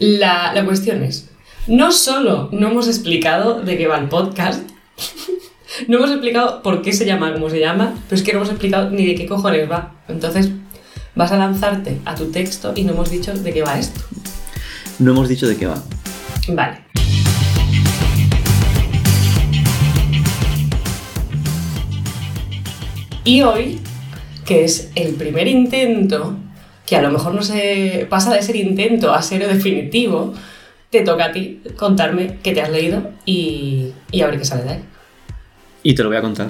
La, la cuestión es, no solo no hemos explicado de qué va el podcast, no hemos explicado por qué se llama como se llama, pero es que no hemos explicado ni de qué cojones va. Entonces, vas a lanzarte a tu texto y no hemos dicho de qué va esto. No hemos dicho de qué va. Vale. Y hoy, que es el primer intento, que a lo mejor no se pasa de ser intento a ser definitivo, te toca a ti contarme qué te has leído y, y a ver qué sale de ahí. Y te lo voy a contar.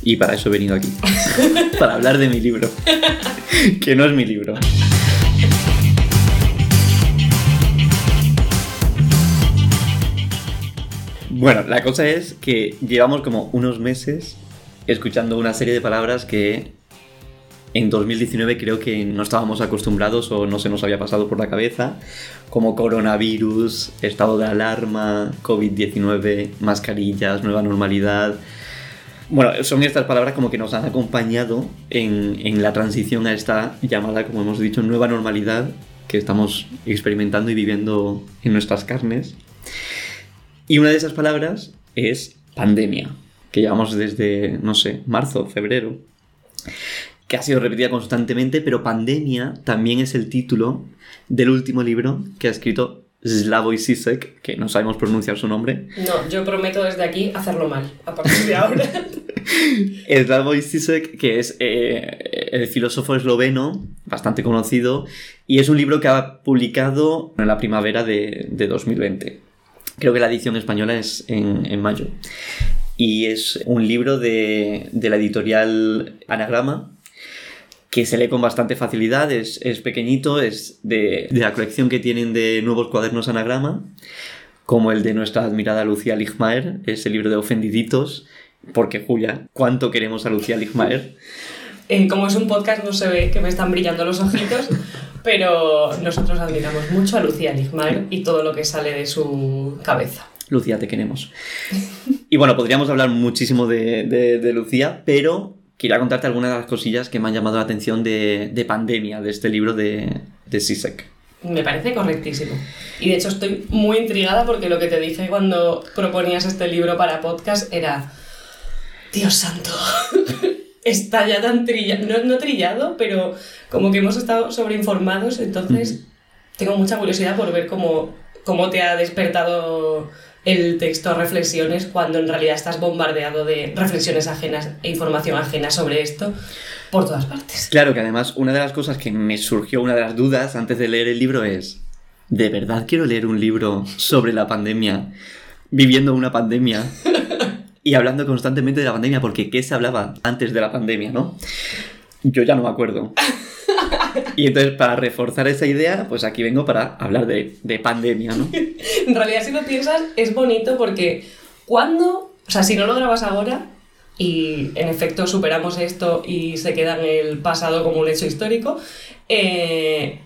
Y para eso he venido aquí. para hablar de mi libro. que no es mi libro. Bueno, la cosa es que llevamos como unos meses escuchando una serie de palabras que en 2019 creo que no estábamos acostumbrados o no se nos había pasado por la cabeza, como coronavirus, estado de alarma, COVID-19, mascarillas, nueva normalidad. Bueno, son estas palabras como que nos han acompañado en, la transición a esta llamada, como hemos dicho, nueva normalidad que estamos experimentando y viviendo en nuestras carnes. Y una de esas palabras es pandemia, que llevamos desde, no sé, marzo, febrero, que ha sido repetida constantemente, pero pandemia también es el título del último libro que ha escrito Slavoj Zizek, que no sabemos pronunciar su nombre. No, yo prometo desde aquí hacerlo mal, a partir de ahora. Slavoj Zizek, que es eh, el filósofo esloveno, bastante conocido, y es un libro que ha publicado en la primavera de, de 2020. Creo que la edición española es en, en mayo. Y es un libro de, de, la editorial Anagrama, que se lee con bastante facilidad, es, es pequeñito, es de, de, la colección que tienen de nuevos cuadernos Anagrama, como el de nuestra admirada Lucía Ligmaer, ese libro de Ofendiditos, porque Julia, ¿cuánto queremos a Lucía Ligmaer? Eh, como es un podcast no se ve que me están brillando los ojitos, pero nosotros admiramos mucho a Lucía Ligmaer y todo lo que sale de su cabeza. Lucía, te queremos. Y bueno, podríamos hablar muchísimo de, de, de Lucía, pero quería contarte algunas de las cosillas que me han llamado la atención de, de pandemia, de este libro de, de Sisek. Me parece correctísimo. Y de hecho estoy muy intrigada porque lo que te dije cuando proponías este libro para podcast era, Dios santo, está ya tan trillado, no, no, trillado, pero como que hemos estado sobreinformados, entonces tengo mucha curiosidad por ver cómo, cómo te ha despertado el texto reflexiones cuando en realidad estás bombardeado de reflexiones ajenas e información ajena sobre esto por todas partes. Claro que además una de las cosas que me surgió, una de las dudas antes de leer el libro es, ¿de verdad quiero leer un libro sobre la pandemia, viviendo una pandemia y hablando constantemente de la pandemia? Porque ¿qué se hablaba antes de la pandemia, no? Yo ya no me acuerdo. Y entonces, para reforzar esa idea, pues aquí vengo para hablar de, de pandemia, ¿no? en realidad, si lo piensas, es bonito porque cuando, o sea, si no lo grabas ahora y en efecto superamos esto y se queda en el pasado como un hecho histórico, eh,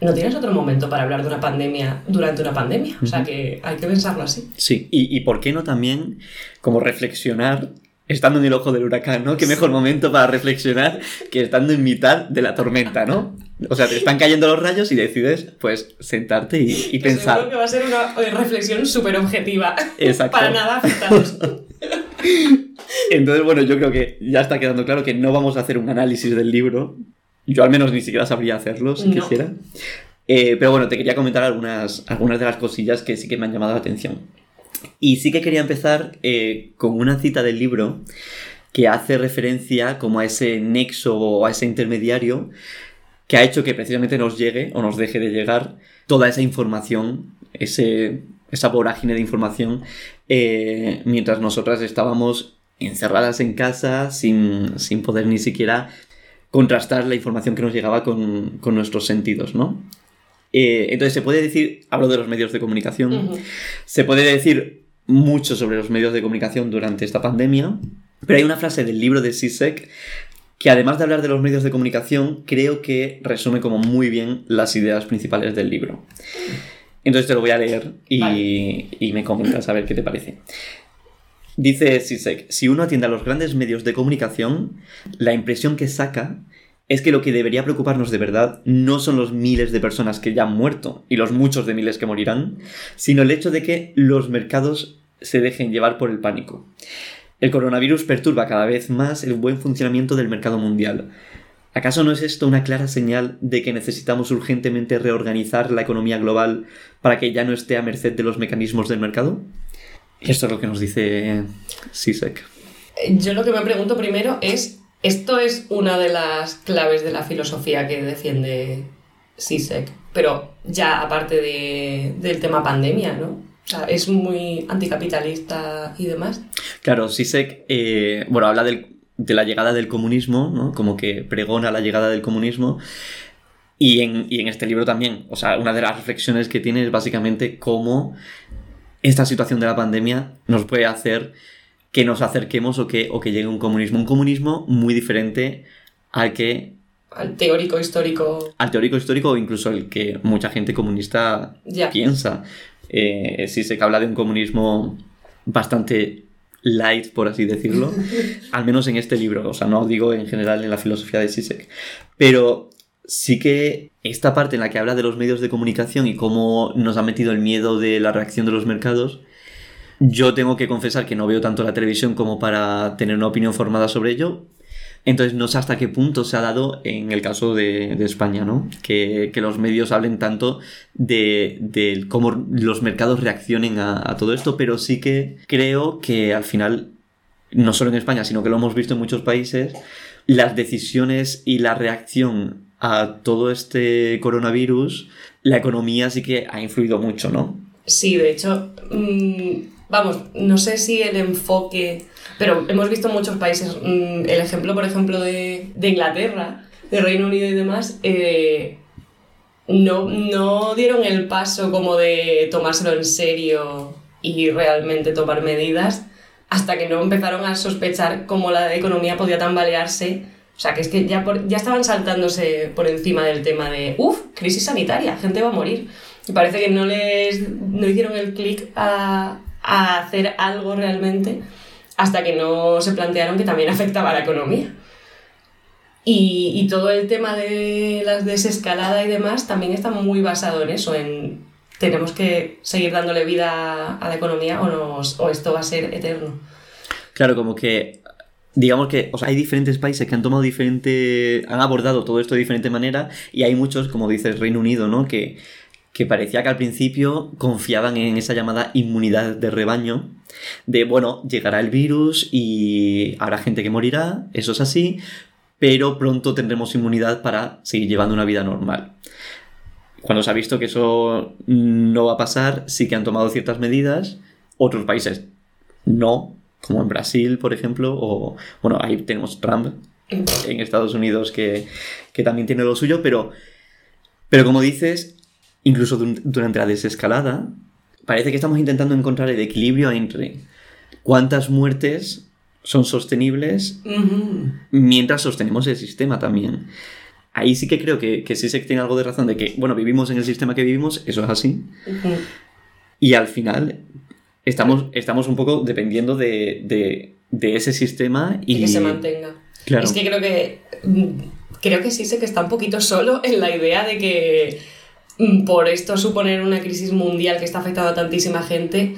no tienes otro momento para hablar de una pandemia durante una pandemia. O sea que hay que pensarlo así. Sí, y, y por qué no también como reflexionar estando en el ojo del huracán, ¿no? Qué mejor momento para reflexionar que estando en mitad de la tormenta, ¿no? O sea, te están cayendo los rayos y decides, pues, sentarte y, y pensar. Seguro que va a ser una reflexión súper objetiva. Exacto. Para nada afectados. Entonces, bueno, yo creo que ya está quedando claro que no vamos a hacer un análisis del libro. Yo al menos ni siquiera sabría hacerlo si no. quisiera. Eh, pero bueno, te quería comentar algunas, algunas de las cosillas que sí que me han llamado la atención. Y sí que quería empezar eh, con una cita del libro que hace referencia como a ese nexo o a ese intermediario que ha hecho que precisamente nos llegue o nos deje de llegar toda esa información, ese, esa vorágine de información, eh, mientras nosotras estábamos encerradas en casa sin, sin, poder ni siquiera contrastar la información que nos llegaba con, con nuestros sentidos, ¿no? Eh, entonces se puede decir, hablo de los medios de comunicación, uh -huh. se puede decir mucho sobre los medios de comunicación durante esta pandemia, pero hay una frase del libro de Sisek que además de hablar de los medios de comunicación, creo que resume como muy bien las ideas principales del libro. Entonces te lo voy a leer y, vale. y me comentas a ver qué te parece. Dice Sisek, si uno atiende a los grandes medios de comunicación, la impresión que saca es que lo que debería preocuparnos de verdad no son los miles de personas que ya han muerto y los muchos de miles que morirán, sino el hecho de que los mercados se dejen llevar por el pánico. El coronavirus perturba cada vez más el buen funcionamiento del mercado mundial. ¿Acaso no es esto una clara señal de que necesitamos urgentemente reorganizar la economía global para que ya no esté a merced de los mecanismos del mercado? Esto es lo que nos dice Sisek. Yo lo que me pregunto primero es esto es una de las claves de la filosofía que defiende Sisek, pero ya aparte del tema pandemia, ¿no? O sea, es muy anticapitalista y demás. Claro, Sisek, eh, bueno, habla de la llegada del comunismo, ¿no? Como que pregona la llegada del comunismo. Y en, y en este libro también, o sea, una de las reflexiones que tiene es básicamente cómo esta situación de la pandemia nos puede hacer que nos acerquemos o que, o que llegue un comunismo. Un comunismo muy diferente al que... Al teórico histórico. Al teórico histórico o incluso el que mucha gente comunista piensa. Eh, sí sé que habla de un comunismo bastante light, por así decirlo, al menos en este libro, o sea, no digo en general en la filosofía de Sisek, pero sí que esta parte en la que habla de los medios de comunicación y cómo nos ha metido el miedo de la reacción de los mercados, yo tengo que confesar que no veo tanto la televisión como para tener una opinión formada sobre ello. Entonces no sé hasta qué punto se ha dado en el caso de, España, ¿no? Que, los medios hablen tanto de, cómo los mercados reaccionen a, todo esto, pero sí que creo que al final, no solo en España, sino que lo hemos visto en muchos países, las decisiones y la reacción a todo este coronavirus, la economía sí que ha influido mucho, ¿no? Sí, de hecho, mm, vamos, no sé si el enfoque, pero hemos visto muchos países, mm, el ejemplo, por ejemplo, de, Inglaterra, de Reino Unido y demás, eh, no, no dieron el paso como de tomárselo en serio y realmente tomar medidas hasta que no empezaron a sospechar cómo la economía podía tambalearse. O sea, que es que ya, ya estaban saltándose por encima del tema de, uff, crisis sanitaria, gente va a morir. Y parece que no les no hicieron el clic a, a hacer algo realmente hasta que no se plantearon que también afectaba a la economía. Y, todo el tema de la desescalada y demás también está muy basado en eso, en tenemos que seguir dándole vida a la economía o, nos, o esto va a ser eterno. Claro, como que digamos que o sea, hay diferentes países que han tomado diferente, han abordado todo esto de diferente manera y hay muchos, como dice el Reino Unido, ¿no? Que que parecía que al principio confiaban en esa llamada inmunidad de rebaño, de, bueno, llegará el virus y habrá gente que morirá, eso es así, pero pronto tendremos inmunidad para seguir llevando una vida normal. Cuando se ha visto que eso no va a pasar, sí que han tomado ciertas medidas, otros países no, como en Brasil, por ejemplo, o, bueno, ahí tenemos Trump en Estados Unidos que, que también tiene lo suyo, pero, pero como dices, incluso durante la desescalada, parece que estamos intentando encontrar el equilibrio entre cuántas muertes son sostenibles mientras sostenemos el sistema también. Ahí sí que creo que, que sí se tiene algo de razón de que, bueno, vivimos en el sistema que vivimos, eso es así. Y al final estamos, estamos un poco dependiendo de, ese sistema y... que se mantenga. Es que creo que... Mm, creo que sí sé que está un poquito solo en la idea de que por esto suponer una crisis mundial que está afectando a tantísima gente,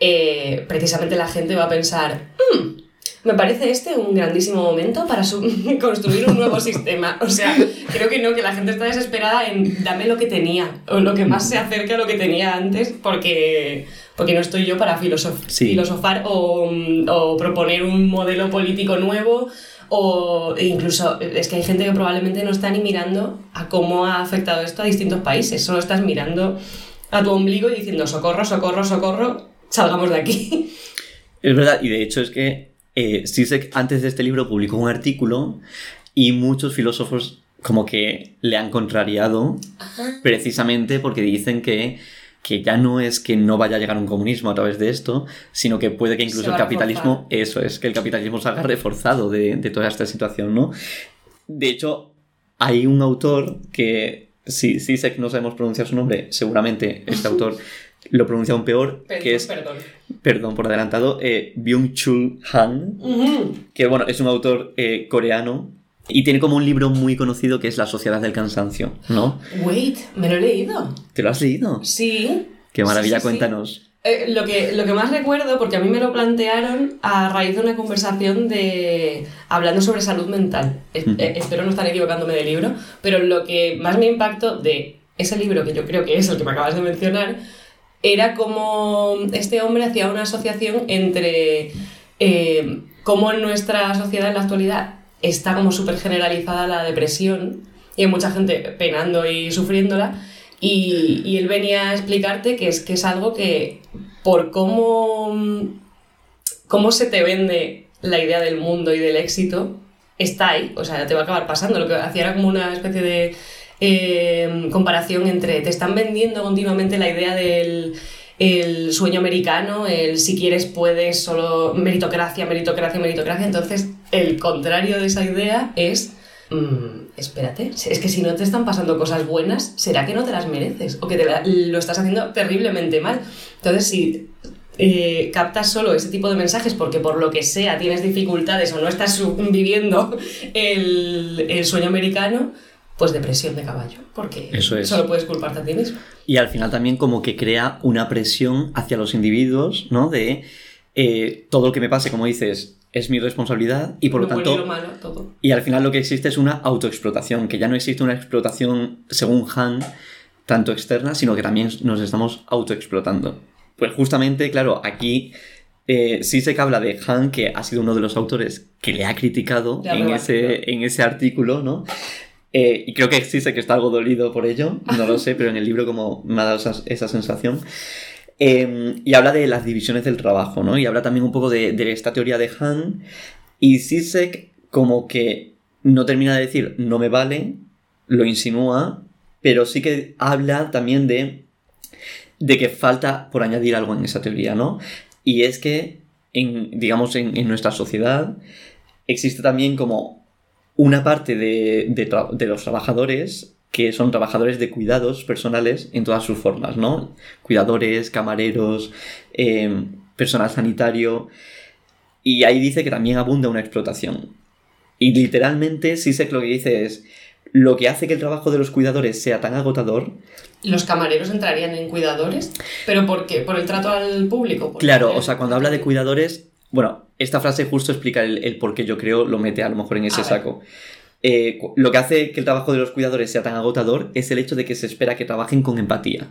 eh, precisamente la gente va a pensar, mm, me parece este un grandísimo momento para construir un nuevo sistema. O sea, creo que no, que la gente está desesperada en dame lo que tenía, o lo que más se acerque a lo que tenía antes, porque, porque no estoy yo para filosofar o, o proponer un modelo político nuevo o incluso es que hay gente que probablemente no está ni mirando a cómo ha afectado esto a distintos países, solo estás mirando a tu ombligo y diciendo socorro, socorro, socorro, salgamos de aquí. Es verdad, y de hecho es que eh, Sisek antes de este libro publicó un artículo y muchos filósofos como que le han contrariado precisamente porque dicen que que ya no es que no vaya a llegar un comunismo a través de esto, sino que puede que incluso el capitalismo, eso es, que el capitalismo salga reforzado de, toda esta situación, ¿no? De hecho, hay un autor que, si, sé que no sabemos pronunciar su nombre, seguramente este autor lo pronuncia aún peor, que es... Perdón. Perdón por adelantado, eh, Byung-Chul Han, que bueno, es un autor eh, coreano Y tiene como un libro muy conocido que es La Sociedad del Cansancio, ¿no? Wait, me lo he leído. ¿Te lo has leído? Sí. Qué maravilla, Sí, sí, sí. cuéntanos. Eh, lo, que, lo que más recuerdo, porque a mí me lo plantearon a raíz de una conversación de hablando sobre salud mental. Eh, eh, espero no estar equivocándome de libro, pero lo que más me impactó de ese libro, que yo creo que es el que me acabas de mencionar, era como este hombre hacía una asociación entre eh, cómo en nuestra sociedad en la actualidad está como súper generalizada la depresión y hay mucha gente penando y sufriéndola. Y, y él venía a explicarte que es que es algo que por cómo, cómo se te vende la idea del mundo y del éxito, está ahí, o sea, te va a acabar pasando. Lo que hacía era como una especie de eh, comparación entre te están vendiendo continuamente la idea del el sueño americano, el si quieres puedes, solo meritocracia, meritocracia, meritocracia. Entonces, el contrario de esa idea es, mm, espérate, es que si no te están pasando cosas buenas, ¿será que no te las mereces? O que te la- lo estás haciendo terriblemente mal. Entonces, si eh, captas solo ese tipo de mensajes porque por lo que sea tienes dificultades o no estás viviendo el, el sueño americano, pues depresión de caballo, porque Eso es. solo puedes culparte a ti mismo. Y al final también como que crea una presión hacia los individuos, ¿no? De eh, todo lo que me pase, como dices, es mi responsabilidad y por lo Lo bueno y tanto... lo malo, todo. Y al final lo que existe es una autoexplotación, que ya no existe una explotación, según Han, tanto externa, sino que también nos estamos autoexplotando. Pues justamente, claro, aquí eh, sí sé que habla de Han, que ha sido uno de los autores que le ha criticado en ese, en ese artículo, ¿no? Eh, y creo que sí sé que está algo dolido por ello, no lo sé, pero en el libro como me ha dado esa, esa sensación. Eh, y habla de las divisiones del trabajo, ¿no? Y habla también un poco de, esta teoría de Han. Y Sisek como que no termina de decir no me vale, lo insinúa, pero sí que habla también de, de que falta por añadir algo en esa teoría, ¿no? Y es que, en, digamos, en, nuestra sociedad existe también como una parte de, de los trabajadores que son trabajadores de cuidados personales en todas sus formas, ¿no? Cuidadores, camareros, eh, personal sanitario. Y ahí dice que también abunda una explotación. Y literalmente Sisek lo que dice es, lo que hace que el trabajo de los cuidadores sea tan agotador, Los camareros entrarían en cuidadores, pero ¿por qué? ¿Por el trato al público? ¿Por claro, o sea, cuando habla de cuidadores, bueno, esta frase justo explica el, el por qué yo creo lo mete a lo mejor en ese ver. Eh, lo que hace que el trabajo de los cuidadores sea tan agotador es el hecho de que se espera que trabajen con empatía,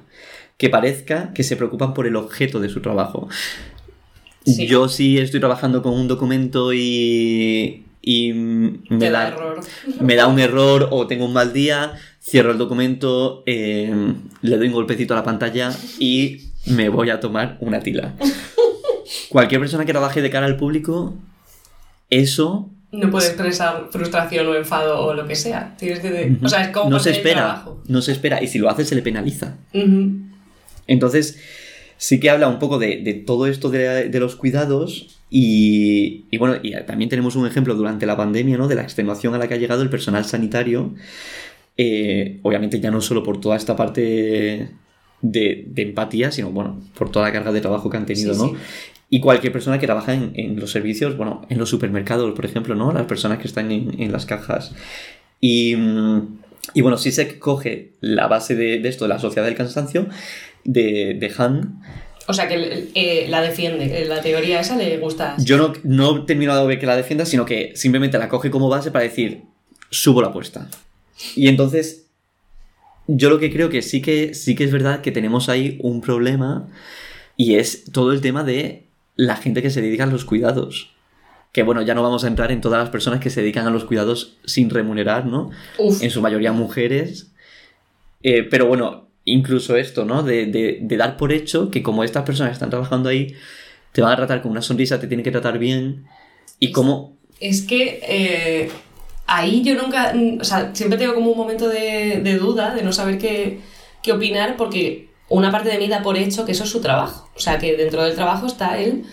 que parezca que se preocupan por el objeto de su trabajo. Sí. Yo sí estoy trabajando con un documento y, y me Te da da, error. me da un error o tengo un mal día, cierro el documento, eh, le doy un golpecito a la pantalla y me voy a tomar una tila. Cualquier persona que trabaje de cara al público, eso No puede expresar frustración o enfado o lo que sea. Tienes que... O sea, es como no se espera, trabajo. no se espera y si lo hace se le penaliza. Entonces, sí que habla un poco de, de todo esto de, de los cuidados y, y bueno, y también tenemos un ejemplo durante la pandemia, ¿no? De la extenuación a la que ha llegado el personal sanitario, eh, obviamente ya no solo por toda esta parte de, de empatía, sino bueno, por toda la carga de trabajo que han tenido, Sí, ¿no? sí. Y cualquier persona que trabaja en, en los servicios, bueno, en los supermercados, por ejemplo, ¿no? Las personas que están en, en las cajas. Y, mm, y bueno, si se coge la base de, de esto, de la sociedad del cansancio, de, de Han, O sea, que eh, la defiende, que la teoría esa le gusta. yo no, no he terminado de ver que la defienda, sino que simplemente la coge como base para decir, subo la apuesta. Y entonces, yo lo que creo que sí que, sí que es verdad que tenemos ahí un problema y es todo el tema de la gente que se dedica a los cuidados. Que bueno, ya no vamos a entrar en todas las personas que se dedican a los cuidados sin remunerar, ¿no? Uf, en su mayoría mujeres. Eh, pero bueno, incluso esto, ¿no? De, de- de dar por hecho que como estas personas están trabajando ahí, te van a tratar con una sonrisa, te tienen que tratar bien. Y como... es que eh, ahí yo nunca, mm, o sea, siempre tengo como un momento de, de duda, de no saber qué, qué opinar, porque una parte de mí da por hecho que eso es su trabajo. O sea, que dentro del trabajo está él,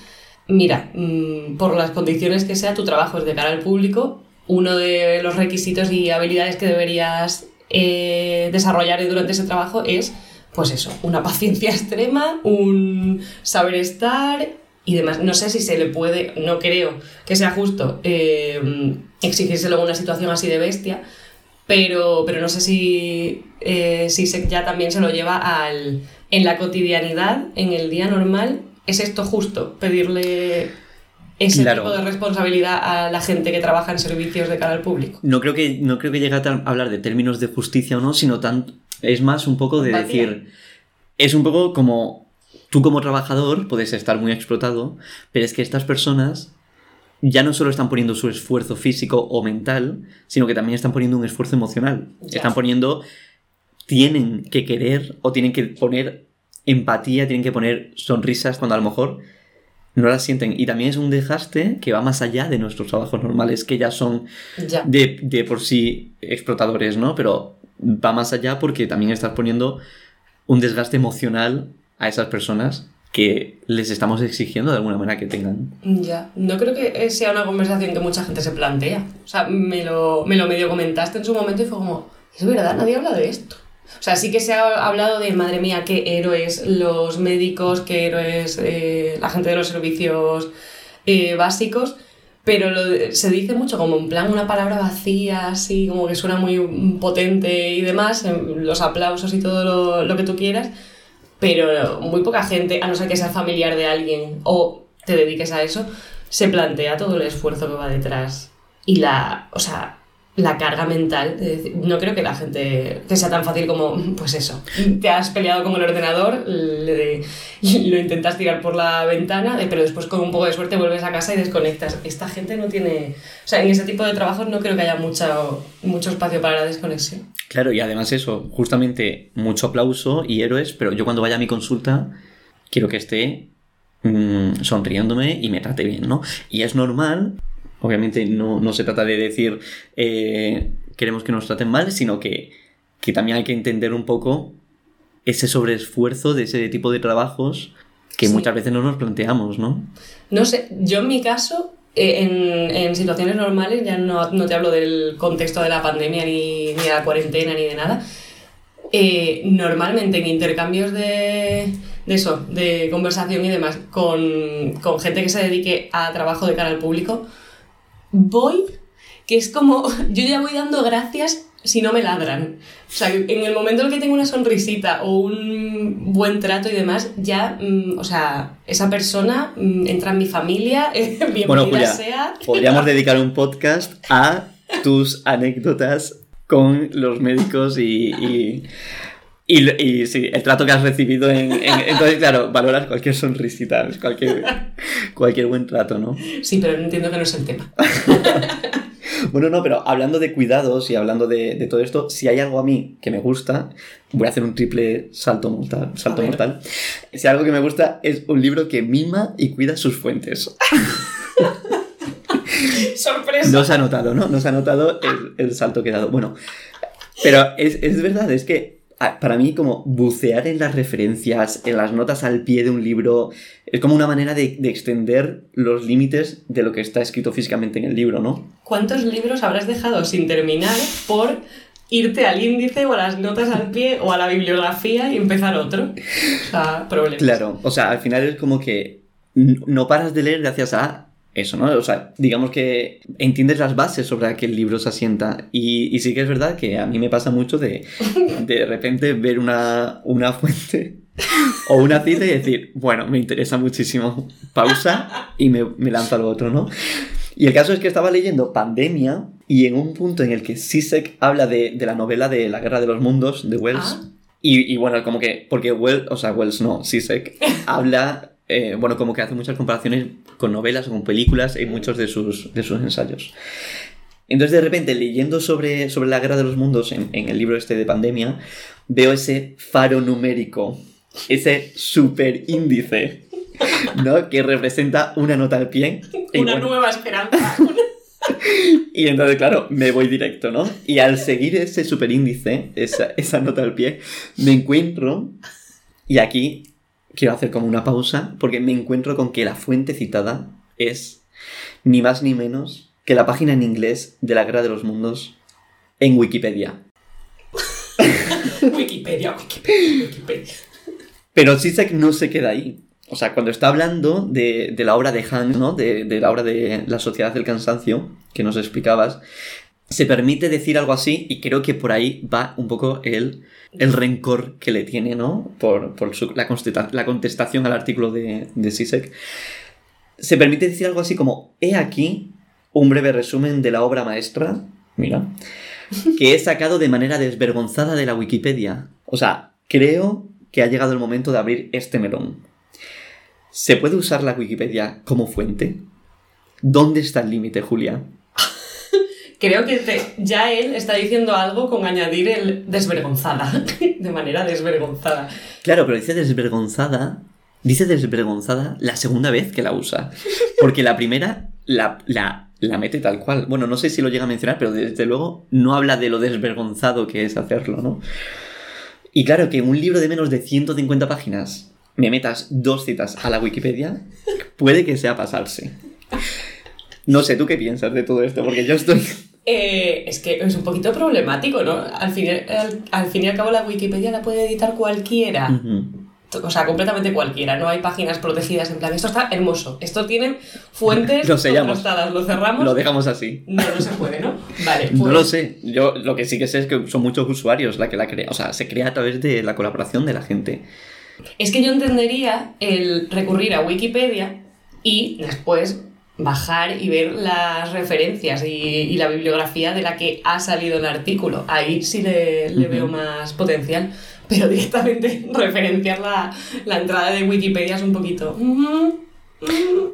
mira, mm, por las condiciones que sea, tu trabajo es de cara al público, uno de los requisitos y habilidades que deberías eh, desarrollar durante ese trabajo es, pues eso, una paciencia extrema, un saber estar y demás. No sé si se le puede, no creo que sea justo eh, exigírselo en una situación así de bestia, pero, pero no sé si, eh, si se, ya también se lo lleva al, en la cotidianidad, en el día normal. ¿Es esto justo? Pedirle ese tipo de responsabilidad a la gente que trabaja en servicios de cara al público. No creo que, no creo que llegue a hablar de términos de justicia o no, sino tan, es más un poco de decir. Es un poco como. Tú como trabajador puedes estar muy explotado, pero es que estas personas ya no solo están poniendo su esfuerzo físico o mental, sino que también están poniendo un esfuerzo emocional. Están poniendo, tienen que querer o tienen que poner empatía, tienen que poner sonrisas cuando a lo mejor no las sienten. Y también es un desgaste que va más allá de nuestros trabajos normales, que ya son De, de por sí explotadores, ¿no? Pero va más allá porque también estás poniendo un desgaste emocional a esas personas que les estamos exigiendo de alguna manera que tengan. Ya, no creo que sea una conversación que mucha gente se plantea. O sea, me lo, me lo medio comentaste en su momento y fue como, es verdad, nadie habla de esto. O sea, sí que se ha hablado de, madre mía, qué héroes los médicos, qué héroes eh, la gente de los servicios eh, básicos, pero se dice mucho como en plan una palabra vacía, así como que suena muy potente y demás, los aplausos y todo lo, lo que tú quieras pero muy poca gente, a no ser que sea familiar de alguien o te dediques a eso, se plantea todo el esfuerzo que va detrás. Y la, o sea, la carga mental. no creo que la gente que sea tan fácil como, pues eso, te has peleado con el ordenador, lo intentas tirar por la ventana, pero después con un poco de suerte vuelves a casa y desconectas. Esta gente no tiene, o sea, en ese tipo de trabajos no creo que haya mucho, mucho espacio para la desconexión. Claro, y además eso, justamente mucho aplauso y héroes, pero yo cuando vaya a mi consulta quiero que esté mm, sonriéndome y me trate bien, ¿no? Y es normal Obviamente no, se trata de decir eh, queremos que nos traten mal, sino que, también hay que entender un poco ese sobreesfuerzo de ese tipo de trabajos que muchas veces no nos planteamos, ¿no? No sé, yo en mi caso, eh, en, situaciones normales, ya no, te hablo del contexto de la pandemia ni, de la cuarentena ni de nada, eh, normalmente en intercambios de, de, eso, de conversación y demás, con, con gente que se dedique a trabajo de cara al público, voy, que es como, yo ya voy dando gracias si no me ladran. O sea, en el momento en el que tengo una sonrisita o un buen trato y demás, ya, mm, o sea, esa persona mm, entra en mi familia, bienvenida bueno, Julia, sea. Podríamos dedicar un podcast a tus anécdotas con los médicos y y, y, sí, el trato que has recibido en, Entonces, claro, valoras cualquier sonrisita, cualquier, cualquier buen trato, ¿no? Sí, pero entiendo que no es el tema. bueno, no, pero hablando de cuidados y hablando de, de, todo esto, si hay algo a mí que me gusta, voy a hacer un triple salto mortal. Salto mortal. Si hay algo que me gusta es un libro que mima y cuida sus fuentes. ¡Sorpresa! No se ha notado, ¿no? No se ha notado el, el salto que he dado. Bueno, pero es, es verdad, es que para mí como bucear en las referencias, en las notas al pie de un libro, es como una manera de, extender los límites de lo que está escrito físicamente en el libro, ¿no? ¿Cuántos libros habrás dejado sin terminar por irte al índice o a las notas al pie o a la bibliografía y empezar otro? O sea, problemas. Claro, o sea, al final es como que no paras de leer gracias a eso, ¿no? O sea, digamos que entiendes las bases sobre la que el libro se asienta. Y, sí que es verdad que a mí me pasa mucho de de repente ver una, una fuente o una cita y decir, bueno, me interesa muchísimo. Pausa y me, me lanzo al otro, ¿no? Y el caso es que estaba leyendo Pandemia y en un punto en el que Sisek habla de, de la novela de La Guerra de los Mundos de Wells. Ah. Y, y, bueno, como que, porque Wells, o sea, Wells no, Sisek habla eh, bueno, como que hace muchas comparaciones con novelas o con películas en muchos de sus, de sus ensayos. Entonces, de repente, leyendo sobre, sobre la guerra de los mundos en, el libro este de pandemia, veo ese faro numérico, ese super índice, ¿no? Que representa una nota al pie. Una nueva esperanza. y entonces, claro, me voy directo, ¿no? Y al seguir ese superíndice, esa, esa nota al pie, me encuentro, y aquí quiero hacer como una pausa porque me encuentro con que la fuente citada es ni más ni menos que la página en inglés de la Guerra de los Mundos en Wikipedia. Wikipedia, Wikipedia, Wikipedia. Pero Zizek no se queda ahí. o sea, cuando está hablando de, la obra de Han, ¿no? De, de, la obra de La Sociedad del Cansancio, que nos explicabas, se permite decir algo así y creo que por ahí va un poco el, el rencor que le tiene, ¿no? Por, la, la, contestación al artículo de, de Sisek. Se permite decir algo así como, he aquí un breve resumen de la obra maestra, mira, que he sacado de manera desvergonzada de la Wikipedia. O sea, creo que ha llegado el momento de abrir este melón. ¿Se puede usar la Wikipedia como fuente? ¿Dónde está el límite, Julia? Creo que ya él está diciendo algo con añadir el desvergonzada, de manera desvergonzada. Claro, pero dice desvergonzada, dice desvergonzada la segunda vez que la usa. Porque la primera la, la, la mete tal cual. Bueno, no sé si lo llega a mencionar, pero desde luego no habla de lo desvergonzado que es hacerlo, ¿no? Y claro, que un libro de menos de 150 páginas me metas dos citas a la Wikipedia, puede que sea pasarse. No sé, ¿tú qué piensas de todo esto? Porque yo estoy... Eh, es que es un poquito problemático, ¿no? Al fin, al, fin y al cabo la Wikipedia la puede editar cualquiera. O sea, completamente cualquiera. No hay páginas protegidas en plan, esto está hermoso. Esto tiene fuentes lo sellamos. Lo cerramos. Lo dejamos así. No, no se puede, ¿no? Vale. No lo pues sé. Yo lo que sí que sé es que son muchos usuarios la que la crea. O sea, se crea a través de la colaboración de la gente. Es que yo entendería el recurrir a Wikipedia y después bajar y ver las referencias y, la bibliografía de la que ha salido el artículo. Ahí sí le, veo más potencial, pero directamente referenciar la, la, entrada de Wikipedia es un poquito...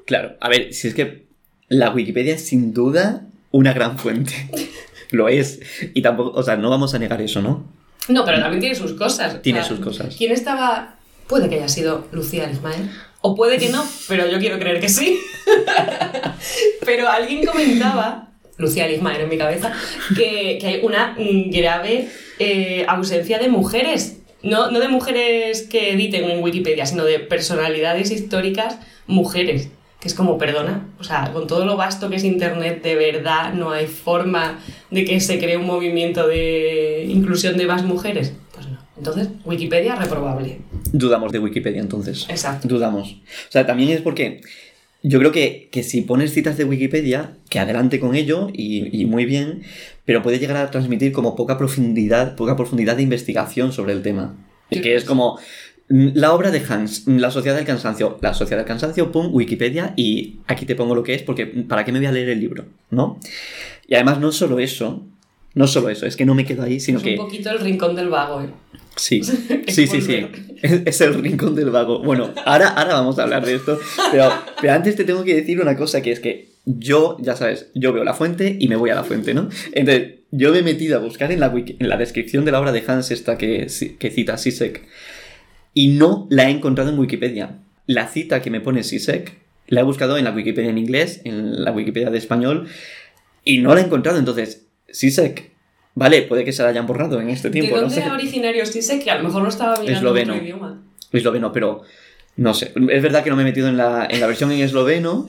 Claro, a ver, si es que la Wikipedia es sin duda una gran fuente. Lo es. Y tampoco, o sea, no vamos a negar eso, ¿no? No, pero también tiene sus cosas. Tiene sus cosas. ¿Quién estaba Puede que haya sido Lucía Ismael. O puede que no, pero yo quiero creer que sí. pero alguien comentaba, Lucía Ismael en mi cabeza, que, hay una grave eh, ausencia de mujeres. No, no de mujeres que editen en Wikipedia, sino de personalidades históricas mujeres. Que es como, perdona, o sea, con todo lo vasto que es Internet, de verdad no hay forma de que se cree un movimiento de inclusión de más mujeres. Entonces, Wikipedia reprobable. Dudamos de Wikipedia entonces. Exacto. Dudamos. O sea, también es porque yo creo que, si pones citas de Wikipedia, que adelante con ello y, muy bien, pero puede llegar a transmitir como poca profundidad, poca profundidad de investigación sobre el tema. Que es como mm, la obra de Hans, mm, La Sociedad del Cansancio, La Sociedad del Cansancio, pum, Wikipedia y aquí te pongo lo que es porque ¿para qué me voy a leer el libro? ¿No? Y además no solo eso, no solo eso, es que no me quedo ahí, sino que... Un poquito el rincón del vago, ¿eh? Sí, sí, sí, sí. Es el rincón del vago. Bueno, ahora, ahora vamos a hablar de esto, pero, pero antes te tengo que decir una cosa, que es que yo, ya sabes, yo veo la fuente y me voy a la fuente, ¿no? Entonces, yo me he metido a buscar en la, en la descripción de la obra de Hans esta que, que cita Sisek y no la he encontrado en Wikipedia. La cita que me pone Sisek la he buscado en la Wikipedia en inglés, en la Wikipedia de español y no la he encontrado. Entonces, Sisek, Vale, puede que se la hayan borrado en este tiempo. ¿De dónde no sé. originario sé que a lo mejor no estaba mirando esloveno. otro idioma. Esloveno, pero no sé. Es verdad que no me he metido en la, en la versión en esloveno.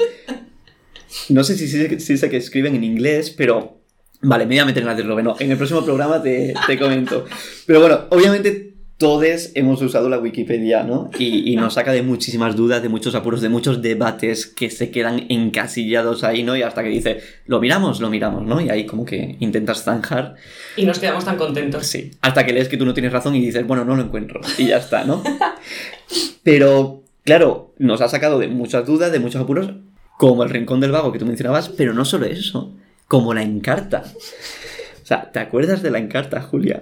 No sé si, si, sé que escriben en inglés, pero Vale, me voy a meter en la de esloveno. En el próximo programa te, te comento. Pero bueno, obviamente todos hemos usado la Wikipedia, ¿no? Y, nos saca de muchísimas dudas, de muchos apuros, de muchos debates que se quedan encasillados ahí, ¿no? Y hasta que dice, lo miramos, lo miramos, ¿no? Y ahí como que intentas zanjar. Y nos quedamos tan contentos. Sí. Hasta que lees que tú no tienes razón y dices, bueno, no lo encuentro. Y ya está, ¿no? Pero, claro, nos ha sacado de muchas dudas, de muchos apuros, como el rincón del vago que tú mencionabas, pero no solo eso, como la encarta. O sea, ¿te acuerdas de la encarta, Julia?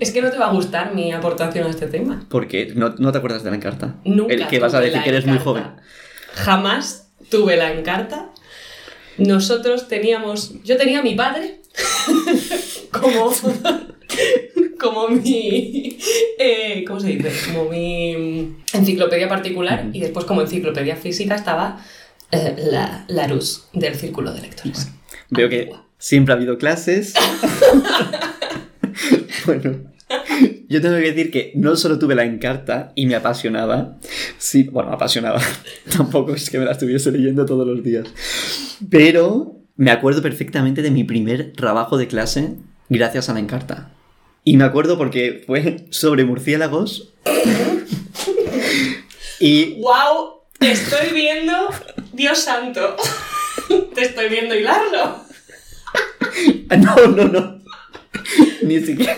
Es que no te va a gustar mi aportación a este tema. ¿Por qué? ¿No, te acuerdas de la encarta? Nunca. El que vas a decir que eres muy joven. Jamás tuve la encarta. Nosotros teníamos. Yo tenía a mi padre como. como mi. Eh, ¿Cómo se dice? Como mi enciclopedia particular. Y después, como enciclopedia física, estaba eh, la, la Rus del Círculo de Lectores. veo que siempre ha habido clases. bueno, yo tengo que decir que no solo tuve la encarta y me apasionaba, sí, bueno, apasionaba, tampoco es que me la estuviese leyendo todos los días, pero me acuerdo perfectamente de mi primer trabajo de clase gracias a la encarta. Y me acuerdo porque fue sobre murciélagos. Y ¡Wow! Te estoy viendo, Dios santo. Te estoy viendo hilarlo. No, no, no. Ni siquiera.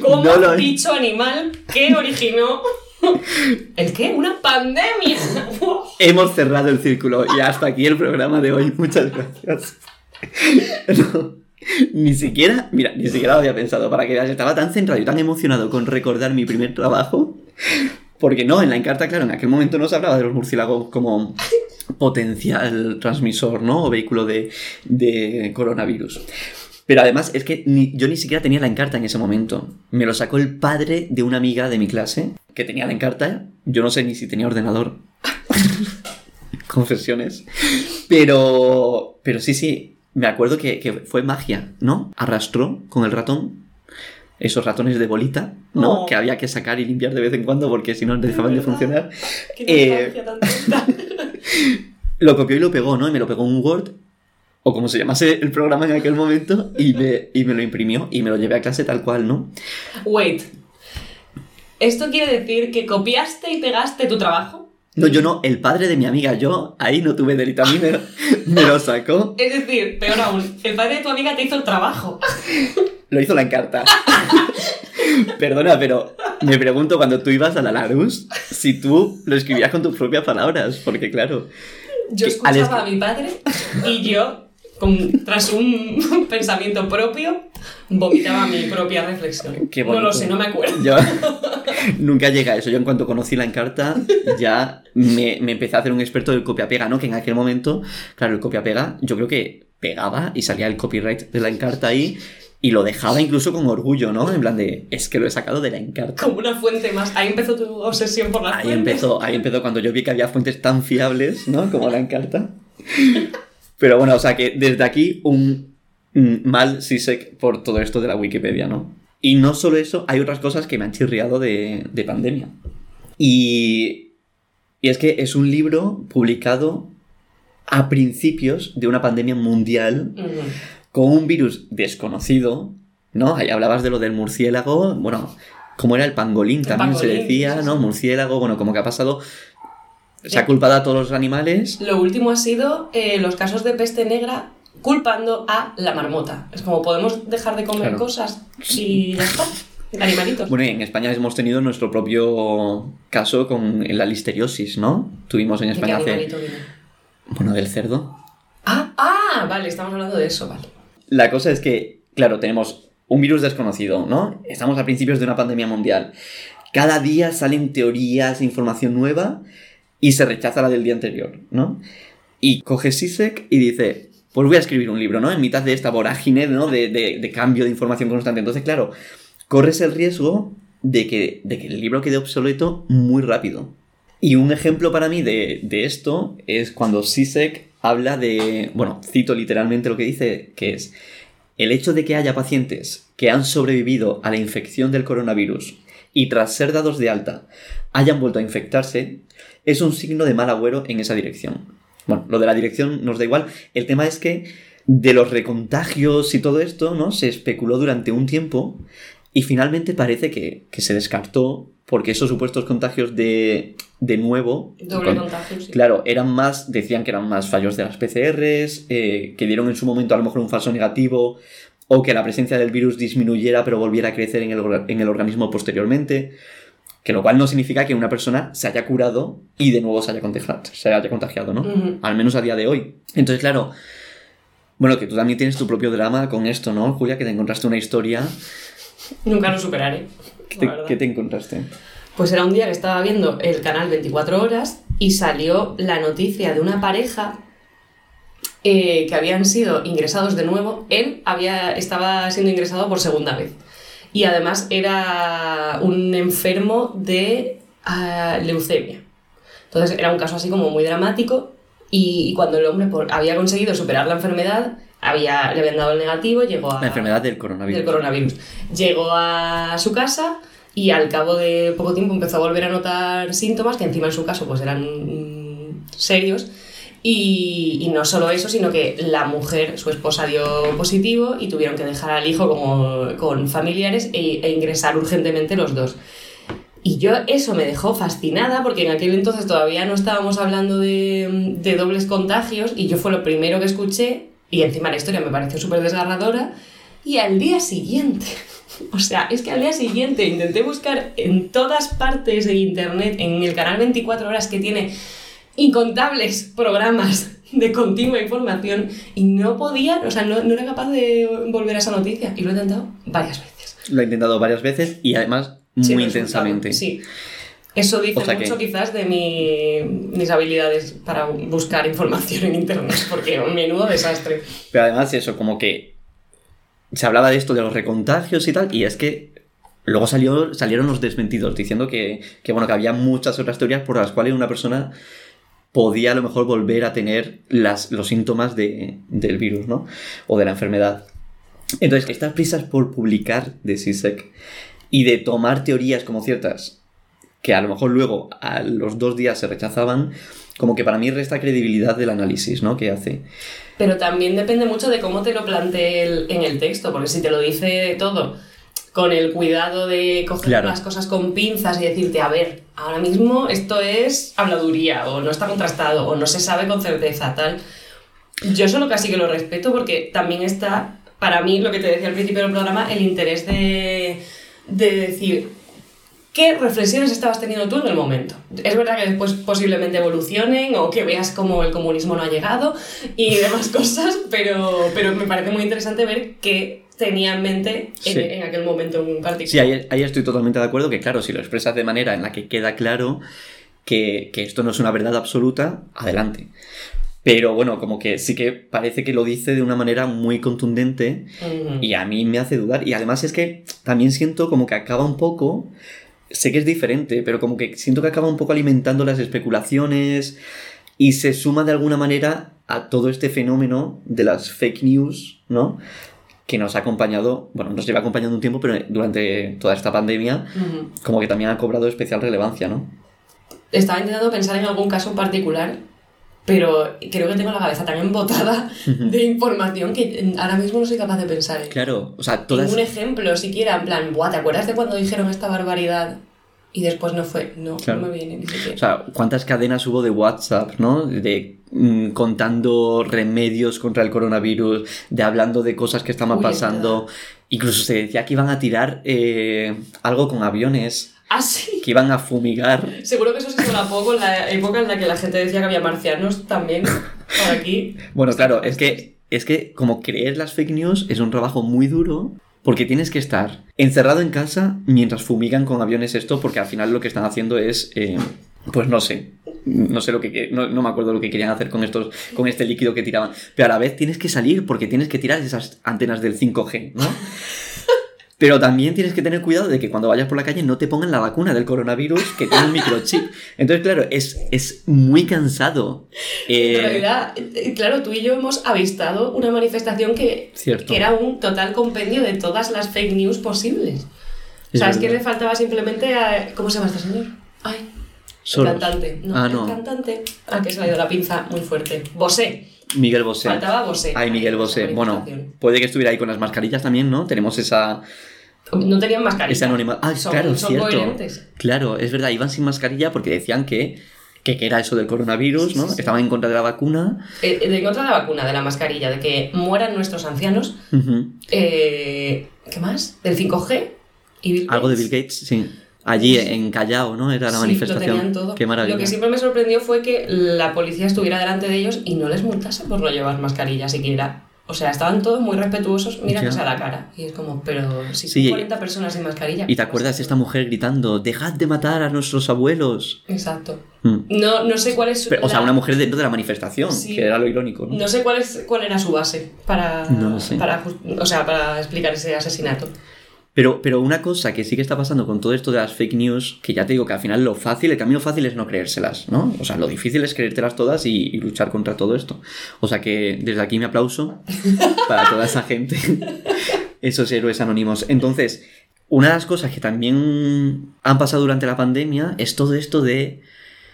Como No lo- dicho animal que originó. ¿El qué? ¡Una pandemia! Hemos cerrado el círculo y hasta aquí el programa de hoy. Muchas gracias. No, ni siquiera, mira, ni siquiera lo había pensado para que. Estaba tan centrado y tan emocionado con recordar mi primer trabajo. Porque no, en la encarta, claro, en aquel momento no se hablaba de los murciélagos como potencial transmisor, ¿no? O vehículo de, de coronavirus. Pero además es que ni- yo ni siquiera tenía la encarta en ese momento. Me lo sacó el padre de una amiga de mi clase que tenía la encarta. Yo no sé ni si tenía ordenador. Confesiones. Pero, pero sí, sí. Me acuerdo que, que fue magia, ¿no? Arrastró con el ratón. Esos ratones de bolita, ¿no? Oh. Que había que sacar y limpiar de vez en cuando porque si no dejaban de funcionar. ¡Qué Eh, tan! Lo copió y lo pegó, ¿no? Y me lo pegó en un Word, o como se llamase el programa en aquel momento, y me, y me lo imprimió y me lo llevé a clase tal cual, ¿no? Wait. ¿Esto quiere decir que copiaste y pegaste tu trabajo? No, yo no, el padre de mi amiga, yo ahí no tuve delito, a mí me, me lo sacó, Es decir, peor aún, el padre de tu amiga te hizo el trabajo. lo hizo la encarta. Perdona, pero me pregunto cuando tú ibas a la Larus, si tú lo escribías con tus propias palabras, porque claro, Yo al escuchaba a mi padre y yo, con- tras un pensamiento propio, vomitaba mi propia reflexión. Qué no lo sé, no me acuerdo. Yo nunca llega a eso. Yo en cuanto conocí la encarta, ya me, me empecé a hacer un experto del copia-pega, ¿no? Que en aquel momento, claro, el copia-pega, yo creo que pegaba y salía el copyright de la encarta ahí y lo dejaba incluso con orgullo, ¿no? En plan de, es que lo he sacado de la encarta. Como una fuente más. Ahí empezó tu obsesión por las Ahí fuentes. empezó, ahí empezó cuando yo vi que había fuentes tan fiables, ¿no? Como la encarta. Pero bueno, o sea que desde aquí un mal Sisek por todo esto de la Wikipedia, ¿no? Y no solo eso, hay otras cosas que me han chirriado de, de pandemia. Y, y es que es un libro publicado a principios de una pandemia mundial con un virus desconocido, ¿no? Ahí hablabas de lo del murciélago, bueno, como era el pangolín también se decía, ¿no? Murciélago, bueno, como que ha pasado, se ha culpado a todos los animales. Lo último ha sido eh, los casos de peste negra culpando a la marmota. Es como podemos dejar de comer Claro. cosas y ya está. Animalitos. Bueno, y en España hemos tenido nuestro propio caso con la listeriosis, ¿no? Tuvimos en ¿De qué España hace... Bueno, del cerdo. Ah, ah, vale, estamos hablando de eso, vale. La cosa es que, claro, tenemos un virus desconocido, ¿no? Estamos a principios de una pandemia mundial. Cada día salen teorías e información nueva y se rechaza la del día anterior, ¿no? Y coge Sisek y dice, pues voy a escribir un libro, ¿no? En mitad de esta vorágine, ¿no? De, de- cambio de información constante. Entonces, claro, corres el riesgo de que, de que el libro quede obsoleto muy rápido. Y un ejemplo para mí de, de esto es cuando Sisek habla de, bueno, cito literalmente lo que dice, que es, el hecho de que haya pacientes que han sobrevivido a la infección del coronavirus y tras ser dados de alta hayan vuelto a infectarse, es un signo de mal agüero en esa dirección. Bueno, lo de la dirección nos da igual. El tema es que de los recontagios y todo esto, ¿no? Se especuló durante un tiempo y finalmente parece que, que se descartó porque esos supuestos contagios de, de nuevo... Doble con- contagio, sí. Claro, eran más, decían que eran más fallos de las PCRs, eh, que dieron en su momento a lo mejor un falso negativo, o que la presencia del virus disminuyera pero volviera a crecer en el, en el organismo posteriormente. Que lo cual no significa que una persona se haya curado y de nuevo se haya contagiado, se haya contagiado ¿no? Al menos a día de hoy. Entonces, claro, bueno, que tú también tienes tu propio drama con esto, ¿no, Julia? Que te encontraste una historia. Nunca lo superaré. ¿Qué la te, verdad. qué te encontraste? Pues era un día que estaba viendo el canal 24 horas y salió la noticia de una pareja eh, que habían sido ingresados de nuevo. Él había, estaba siendo ingresado por segunda vez. Y además era un enfermo de ah, leucemia. Entonces era un caso así como muy dramático y, y cuando el hombre por- había conseguido superar la enfermedad, había, le habían dado el negativo, llegó a... La enfermedad del coronavirus. del coronavirus. Llegó a su casa y al cabo de poco tiempo empezó a volver a notar síntomas que encima en su caso pues eran mm, serios. Y, no solo eso, sino que la mujer, su esposa, dio positivo y tuvieron que dejar al hijo como, con familiares e, e ingresar urgentemente los dos. Y yo eso me dejó fascinada porque en aquel entonces todavía no estábamos hablando de, de dobles contagios y yo fue lo primero que escuché y encima la historia me pareció súper desgarradora y al día siguiente, o sea, es que al día siguiente intenté buscar en todas partes de internet, en el canal 24 horas que tiene incontables programas de continua información y no podía, o sea, no, no era capaz de volver a esa noticia y lo he intentado varias veces. Lo he intentado varias veces y además muy intensamente. Sí. Eso dice mucho quizás de mi, mis habilidades para buscar información en internet, porque menudo desastre. Pero además eso, como que se hablaba de esto de los recontagios y tal, y es que luego salió, salieron los desmentidos diciendo que, que, bueno, que había muchas otras teorías por las cuales una persona podía a lo mejor volver a tener las, los síntomas de, del virus, ¿no? O de la enfermedad. Entonces, estas prisas por publicar de SISEC y de tomar teorías como ciertas que a lo mejor luego a los dos días se rechazaban, como que para mí resta credibilidad del análisis ¿no? que hace. Pero también depende mucho de cómo te lo plantee en el texto, porque si te lo dice todo con el cuidado de coger las cosas con pinzas y decirte, a ver, ahora mismo esto es habladuría, o no está contrastado, o no se sabe con certeza, tal. Yo solo casi que lo respeto porque también está, para mí, lo que te decía al principio del programa, el interés de de decir, ¿qué reflexiones estabas teniendo tú en el momento? Es verdad que después posiblemente evolucionen o que veas cómo el comunismo no ha llegado y demás cosas, pero, pero me parece muy interesante ver qué tenía en mente en, aquel momento en particular. Sí, ahí, ahí, estoy totalmente de acuerdo que, claro, si lo expresas de manera en la que queda claro que, que esto no es una verdad absoluta, adelante. Pero bueno, como que sí que parece que lo dice de una manera muy contundente y a mí me hace dudar. Y además es que también siento como que acaba un poco, sé que es diferente, pero como que siento que acaba un poco alimentando las especulaciones y se suma de alguna manera a todo este fenómeno de las fake news, ¿no? Que nos ha acompañado, bueno, nos lleva acompañando un tiempo, pero durante toda esta pandemia, como que también ha cobrado especial relevancia, ¿no? Estaba intentando pensar en algún caso en particular pero creo que tengo la cabeza tan embotada de información que ahora mismo no soy capaz de pensar. Claro, o sea, todas... Ningún ejemplo siquiera, en plan, Buah, ¿te acuerdas de cuando dijeron esta barbaridad? Y después no fue, no, no me viene ni siquiera. O sea, ¿cuántas cadenas hubo de WhatsApp, no? De mm, contando remedios contra el coronavirus, de hablando de cosas que estaban pasando. Incluso se decía que iban a tirar eh, algo con aviones. ¿Ah, sí? Que iban a fumigar. Seguro que eso se suena poco en la época en la que la gente decía que había marcianos también por aquí. Bueno, claro, es que, es que como creer las fake news es un trabajo muy duro porque tienes que estar encerrado en casa mientras fumigan con aviones esto porque al final lo que están haciendo es... Eh, pues no sé, no sé lo que no, no, me acuerdo lo que querían hacer con estos con este líquido que tiraban, pero a la vez tienes que salir porque tienes que tirar esas antenas del 5G, ¿no? Pero también tienes que tener cuidado de que cuando vayas por la calle no te pongan la vacuna del coronavirus que tiene un microchip. Entonces, claro, es, es muy cansado. En eh, realidad, eh, claro, tú y yo hemos avistado una manifestación que, que era un total compendio de todas las fake news posibles. ¿Sabes qué le faltaba simplemente a... ¿Cómo se llama este señor? Ay, el cantante. No, ah, no. El cantante. Ah, que se ha ido la pinza muy fuerte. Bosé. Miguel Bosé. Faltaba Bosé. Ay, Miguel Bosé. Bueno, puede que estuviera ahí con las mascarillas también, ¿no? Tenemos esa no tenían mascarilla. Ese anonimato. Ah, claro, cierto. Claro, es verdad, iban sin mascarilla porque decían que, que, era eso del coronavirus, ¿no? Estaban en contra de la vacuna. Eh, eh, de contra de la vacuna, de la mascarilla, de que mueran nuestros ancianos. Eh, ¿Qué más? Del 5G. Y Algo de Bill Gates, sí. Allí en Callao, ¿no? Era la sí, manifestación. Lo tenían todo. Qué maravilla. Lo que siempre me sorprendió fue que la policía estuviera delante de ellos y no les multase por no llevar mascarilla siquiera. O sea, estaban todos muy respetuosos, mirándose a la cara. Y es como, pero si sí, 40 personas sin mascarilla. ¿Y te acuerdas de esta mujer gritando, dejad de matar a nuestros abuelos? Exacto. Mm. No, no sé cuál es su, O sea, una mujer dentro de la manifestación, que era lo irónico. ¿no? sé cuál, es, cuál era su base para, para, o sea, para explicar ese asesinato. Pero, pero una cosa que sí que está pasando con todo esto de las fake news, que ya te digo que al final lo fácil, el camino fácil es no creérselas, ¿no? O sea, lo difícil es creértelas todas y, luchar contra todo esto. O sea que desde aquí mi aplauso para toda esa gente, esos héroes anónimos. Entonces, una de las cosas que también han pasado durante la pandemia es todo esto de,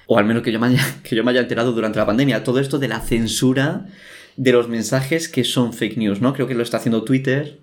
o al menos que yo me haya, que yo me haya enterado durante la pandemia, todo esto de la censura de los mensajes que son fake news, ¿no? Creo que lo está haciendo Twitter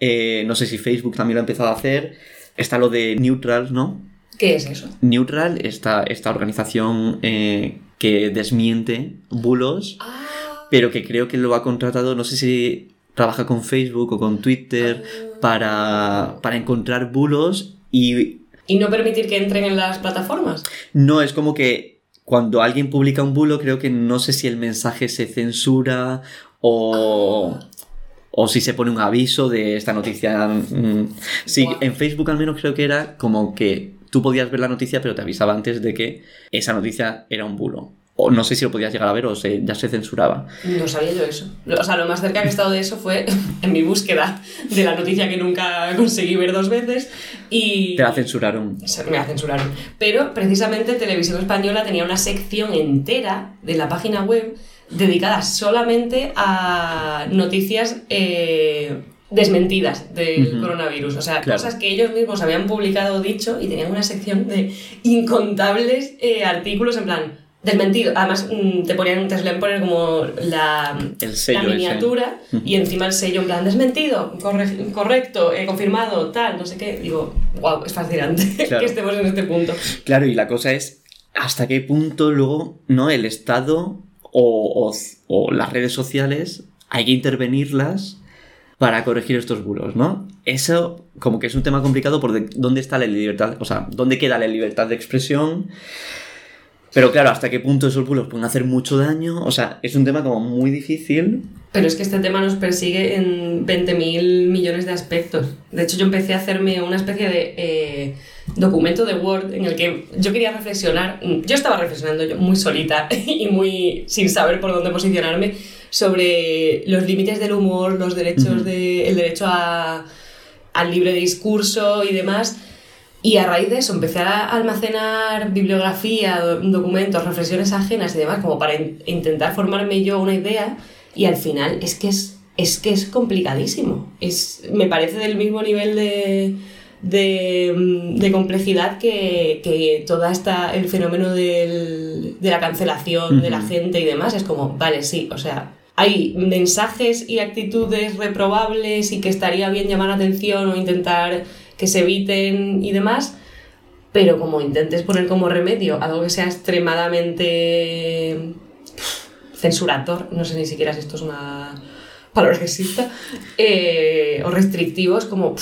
eh, no sé si Facebook también lo ha empezado a hacer. Está lo de neutral, ¿no? ¿Qué es eso? Neutral, esta, esta organización eh, que desmiente bulos, Ah, pero que creo que lo ha contratado, no sé si trabaja con Facebook o con Twitter, para, para encontrar bulos y y no permitir que entren en las plataformas. no es como que cuando alguien publica un bulo, creo que no sé si el mensaje se censura o, o si se pone un aviso de esta noticia. mm, Sí, Guau. en Facebook al menos creo que era como que tú podías ver la noticia, pero te avisaba antes de que esa noticia era un bulo. O no sé si lo podías llegar a ver o se, ya se censuraba. No sabía yo eso. O sea, lo más cerca que he estado de eso fue en mi búsqueda de la noticia que nunca conseguí ver dos veces y... Te la censuraron. Me la censuraron. Pero precisamente Televisión Española tenía una sección entera de la página web dedicada solamente a noticias eh, desmentidas del coronavirus. O sea, Claro. cosas que ellos mismos habían publicado o dicho y tenían una sección de incontables eh, artículos en plan. Desmentido. Además, mm, te ponían, te solían poner como la, El sello la miniatura y encima el sello en plan desmentido, corre- correcto, eh, confirmado, tal, no sé qué. Digo, wow, es fascinante Claro. que estemos en este punto. Claro, y la cosa es hasta qué punto luego no el Estado o, las redes sociales hay que intervenirlas para corregir estos bulos, ¿no? Eso como que es un tema complicado por de- dónde está la libertad, o sea, dónde queda la libertad de expresión. Pero claro, hasta qué punto esos bulos pueden hacer mucho daño, o sea, es un tema como muy difícil. Pero es que este tema nos persigue en 20.000 millones de aspectos. De hecho, yo empecé a hacerme una especie de eh, documento de Word en el que yo quería reflexionar. Yo estaba reflexionando yo muy solita y muy sin saber por dónde posicionarme sobre los límites del humor, los derechos de, el derecho a, al libre discurso y demás. Y a raíz de eso empecé a almacenar bibliografía, do- documentos, reflexiones ajenas y demás, como para in- intentar formarme yo una idea. Y al final es que es, es, que es complicadísimo. Es, me parece del mismo nivel de, de, de complejidad que, que toda esta, el fenómeno del- de la cancelación de la gente y demás. Es como, vale, sí, o sea, hay mensajes y actitudes reprobables y que estaría bien llamar la atención o intentar que se eviten y demás, pero como intentes poner como remedio algo que sea extremadamente censurator, no sé ni siquiera si esto es una palabra que exista, eh, o restrictivos, como...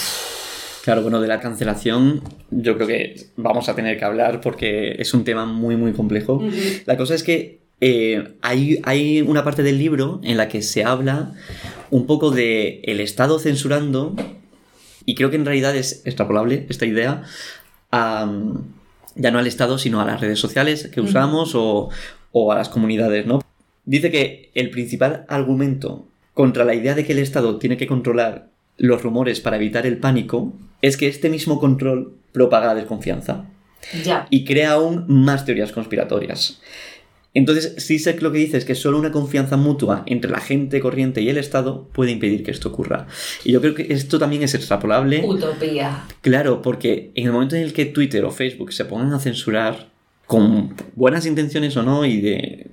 Claro, bueno, de la cancelación yo creo que vamos a tener que hablar porque es un tema muy, muy complejo. La cosa es que eh, hay, hay una parte del libro en la que se habla un poco de el Estado censurando, y creo que en realidad es extrapolable esta idea, a, ya no al Estado, sino a las redes sociales que usamos o, o a las comunidades, ¿no? Dice que el principal argumento contra la idea de que el Estado tiene que controlar los rumores para evitar el pánico es que este mismo control propaga la desconfianza Ya. y crea aún más teorías conspiratorias. Entonces, Sisek lo que dice es que solo una confianza mutua entre la gente corriente y el Estado puede impedir que esto ocurra. Y yo creo que esto también es extrapolable. Utopía. Claro, porque en el momento en el que Twitter o Facebook se pongan a censurar con buenas intenciones o no y de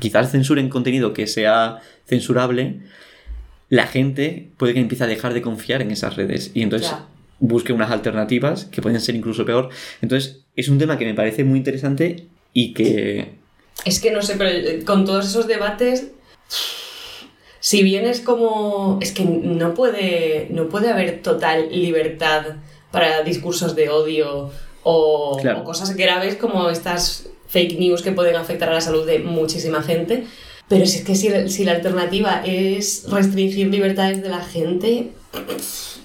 quizás censuren contenido que sea censurable, la gente puede que empiece a dejar de confiar en esas redes y entonces Ya. busque unas alternativas que pueden ser incluso peor. Entonces, es un tema que me parece muy interesante y que Es que no sé, pero eh, con todos esos debates, si bien es como. Es que no puede, no puede haber total libertad para discursos de odio o, Claro. o cosas graves como estas fake news que pueden afectar a la salud de muchísima gente. Pero si es que si, si la alternativa es restringir libertades de la gente,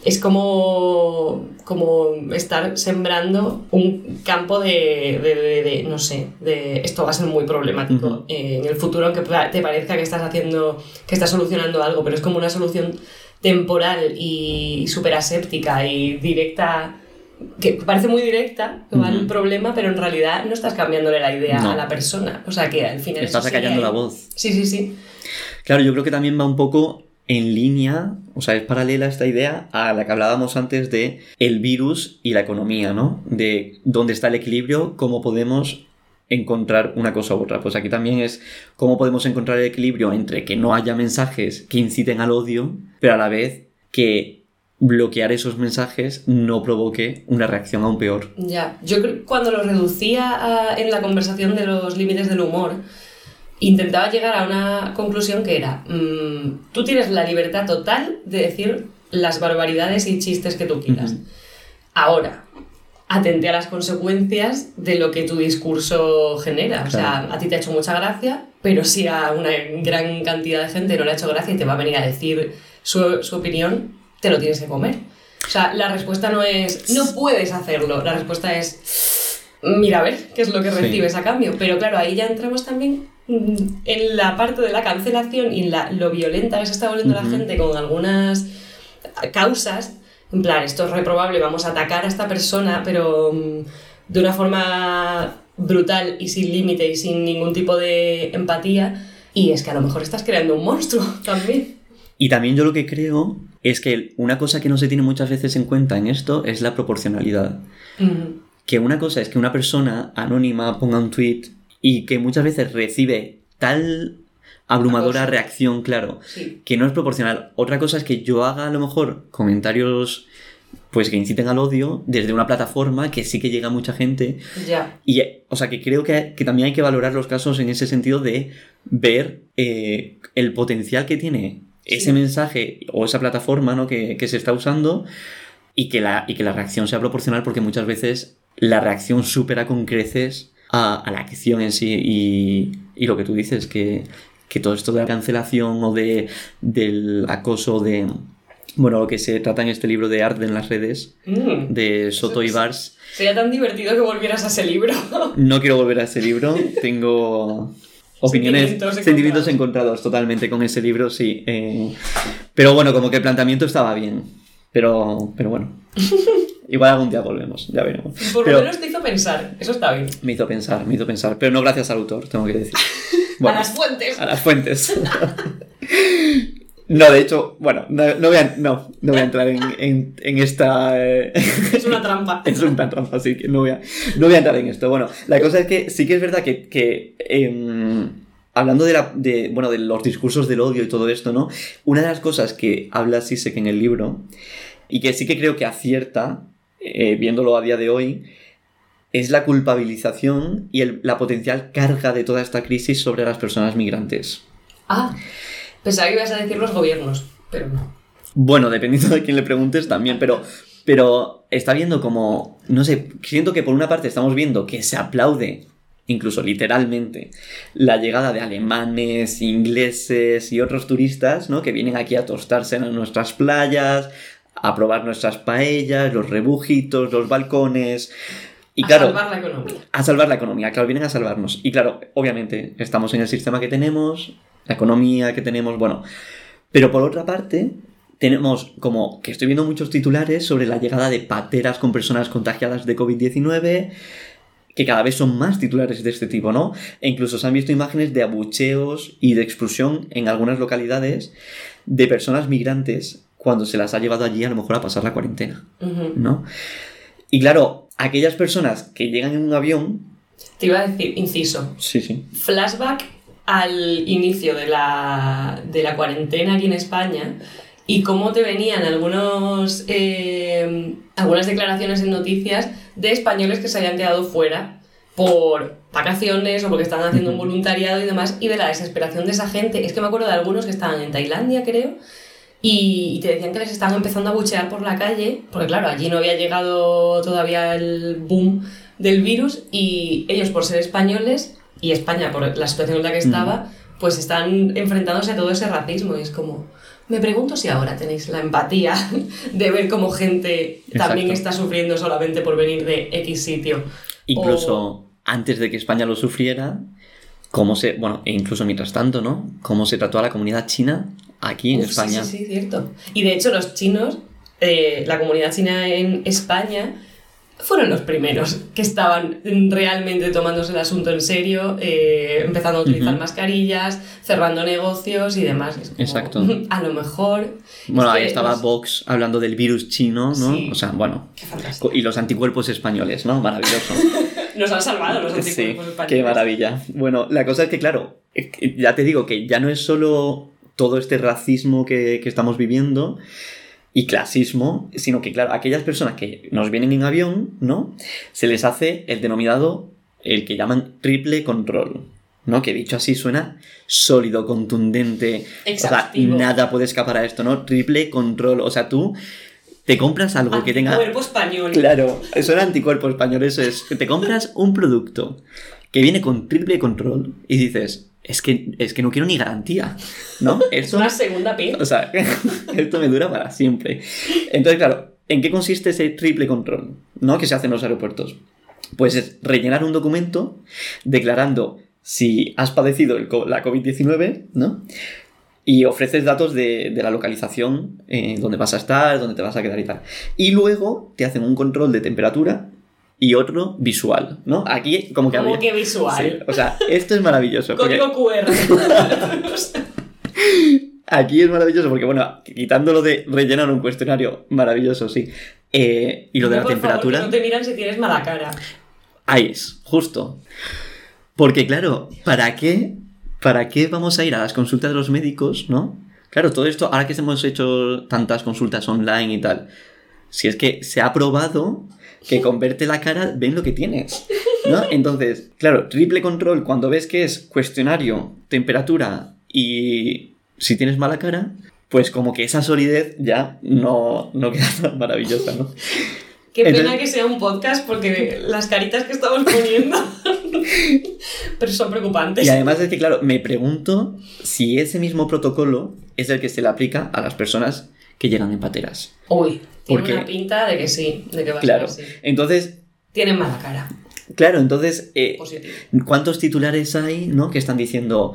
es como, como estar sembrando un campo de, de- de- de- no sé, de esto va a ser muy problemático eh, en el futuro, aunque te parezca que estás haciendo, que estás solucionando algo, pero es como una solución temporal y súper aséptica y directa, que parece muy directa, que va el problema, pero en realidad no estás cambiándole la idea No. a la persona. O sea que al final... estás acallando la voz. Sí, sí, sí. Claro, yo creo que también va un poco en línea, o sea, es paralela esta idea a la que hablábamos antes de el virus y la economía, ¿no? De dónde está el equilibrio, cómo podemos encontrar una cosa u otra. Pues aquí también es cómo podemos encontrar el equilibrio entre que no haya mensajes que inciten al odio, pero a la vez que bloquear esos mensajes no provoque una reacción aún peor. Ya, yo cuando lo reducía en la conversación de los límites del humor, intentaba llegar a una conclusión que era, mm, tú tienes la libertad total de decir las barbaridades y chistes que tú quieras. Ahora, atente a las consecuencias de lo que tu discurso genera. O sea, a ti te ha hecho mucha gracia, pero si a una gran cantidad de gente no le ha hecho gracia y te va a venir a decir su, su opinión, te lo tienes que comer. O sea, la respuesta no es, no puedes hacerlo, la respuesta es, mira a ver qué es lo que recibes a cambio. Pero claro, ahí ya entramos también en la parte de la cancelación y la, lo violenta que se está volviendo la gente con algunas causas. En plan, esto es reprobable, vamos a atacar a esta persona, pero mm, de una forma brutal y sin límite y sin ningún tipo de empatía. Y es que a lo mejor estás creando un monstruo también. Y también yo lo que creo es que una cosa que no se tiene muchas veces en cuenta en esto es la proporcionalidad. Que una cosa es que una persona anónima ponga un tweet y que muchas veces recibe tal abrumadora reacción, claro, que no es proporcional. Otra cosa es que yo haga a lo mejor comentarios pues que inciten al odio desde una plataforma que sí que llega a mucha gente. Ya. Y, o sea, que creo que, también hay que valorar los casos en ese sentido de ver eh, el potencial que tiene ese mensaje o esa plataforma ¿no? que, se está usando y que, la, y que la reacción sea proporcional porque muchas veces la reacción supera con creces a, la acción en sí y, lo que tú dices, que, todo esto de la cancelación o de, del acoso de... Bueno, lo que se trata en este libro de arte en las redes, mm. de Soto y Bars. Sería tan divertido que volvieras a ese libro. No quiero volver a ese libro. Tengo opiniones, sentimientos, encontrados. totalmente con ese libro, sí. Eh, pero bueno, como que el planteamiento estaba bien. Pero, pero bueno. Igual algún día volvemos, ya veremos. Por lo menos te hizo pensar, eso está bien. Me hizo pensar, me hizo pensar. Pero no gracias al autor, tengo que decir. a las fuentes. A las fuentes. No, de hecho, bueno, no, voy, a, no, no voy a entrar en, en, esta... Eh, es una trampa. es una trampa, así que no voy, a, no voy a entrar en esto. Bueno, la cosa es que sí que es verdad que, que em, hablando de, la, de, bueno, de los discursos del odio y todo esto, ¿no? Una de las cosas que habla Sisek en el libro, y que sí que creo que acierta, eh, viéndolo a día de hoy, es la culpabilización y el, la potencial carga de toda esta crisis sobre las personas migrantes. Ah. Pensaba que ibas a decir los gobiernos, pero no. Bueno, dependiendo de quién le preguntes también, pero, pero está viendo como, no sé, siento que por una parte estamos viendo que se aplaude, incluso literalmente, la llegada de alemanes, ingleses y otros turistas, ¿no? Que vienen aquí a tostarse en nuestras playas, a probar nuestras paellas, los rebujitos, los balcones. Y a salvar la economía. A salvar la economía, claro, vienen a salvarnos. Y claro, obviamente, estamos en el sistema que tenemos, la economía que tenemos, bueno. Pero por otra parte, tenemos como que estoy viendo muchos titulares sobre la llegada de pateras con personas contagiadas de COVID-19, que cada vez son más titulares de este tipo, ¿no? E incluso se han visto imágenes de abucheos y de expulsión en algunas localidades de personas migrantes cuando se las ha llevado allí a lo mejor a pasar la cuarentena, ¿no? Y claro, aquellas personas que llegan en un avión... Te iba a decir, inciso. Sí, sí. Flashback al inicio de la, de la cuarentena aquí en España y cómo te venían algunos, eh, algunas declaraciones en noticias de españoles que se habían quedado fuera por vacaciones o porque estaban haciendo un voluntariado y demás, y de la desesperación de esa gente. Es que me acuerdo de algunos que estaban en Tailandia, creo, y, te decían que les estaban empezando a buchear por la calle, porque claro, allí no había llegado todavía el boom del virus, y ellos por ser españoles y España, por la situación en la que estaba, pues están enfrentándose a todo ese racismo y es como... Me pregunto si ahora tenéis la empatía de ver cómo gente también está sufriendo solamente por venir de X sitio. Incluso antes de que España lo sufriera, cómo se, bueno, e incluso mientras tanto, ¿no? Cómo se trató a la comunidad china aquí en España. Sí, sí, cierto. Y de hecho los chinos, eh, la comunidad china en España, fueron los primeros que estaban realmente tomándose el asunto en serio, eh, empezando a utilizar mascarillas, cerrando negocios y demás. Exacto. A lo mejor. Bueno, ahí estaba Vox hablando del virus chino, ¿no? O sea, bueno. Qué y los anticuerpos españoles, ¿no? Maravilloso. Nos han salvado los anticuerpos españoles. Qué maravilla. Bueno, la cosa es que, claro, ya te digo que ya no es solo todo este racismo que, que estamos viviendo y clasismo, sino que, claro, aquellas personas que nos vienen en avión, ¿no? Se les hace el denominado, el que llaman triple control, ¿no? Que dicho así suena sólido, contundente. O sea, nada puede escapar a esto, ¿no? Triple control. O sea, tú te compras algo que tenga. Anticuerpo español. Claro, eso era anticuerpo español, eso es. Te compras un producto que viene con triple control y dices, es que, es que no quiero ni garantía, ¿no? es una segunda pin. O sea, esto me dura para siempre. Entonces, claro, ¿en qué consiste ese triple control, ¿no? Que se hace en los aeropuertos. Pues es rellenar un documento declarando si has padecido la COVID-19, ¿no? Y ofreces datos de, la localización, eh, dónde vas a estar, dónde te vas a quedar y tal. Y luego te hacen un control de temperatura y otro visual, ¿no? Aquí como que... ¿Cómo que visual? o sea, esto es maravilloso. Código QR. Aquí es maravilloso porque, bueno, quitándolo de rellenar un cuestionario, maravilloso, sí. Eh, y lo de la temperatura... no te miran si tienes mala cara. Ahí es, justo. Porque, claro, ¿para qué, ¿para qué vamos a ir a las consultas de los médicos, no? Claro, todo esto, ahora que hemos hecho tantas consultas online y tal, si es que se ha probado que con verte la cara ven lo que tienes. ¿no? Entonces, claro, triple control, cuando ves que es cuestionario, temperatura y si tienes mala cara, pues como que esa solidez ya no, no queda tan maravillosa, ¿no? Qué pena que sea un podcast porque las caritas que estamos poniendo pero son preocupantes. Y además es que, claro, me pregunto si ese mismo protocolo es el que se le aplica a las personas que llegan en pateras. Uy, tiene una pinta de que sí, de que va claro, a ser así. Entonces... Tienen mala cara. Claro, entonces... Eh, ¿Cuántos titulares hay, no? Que están diciendo...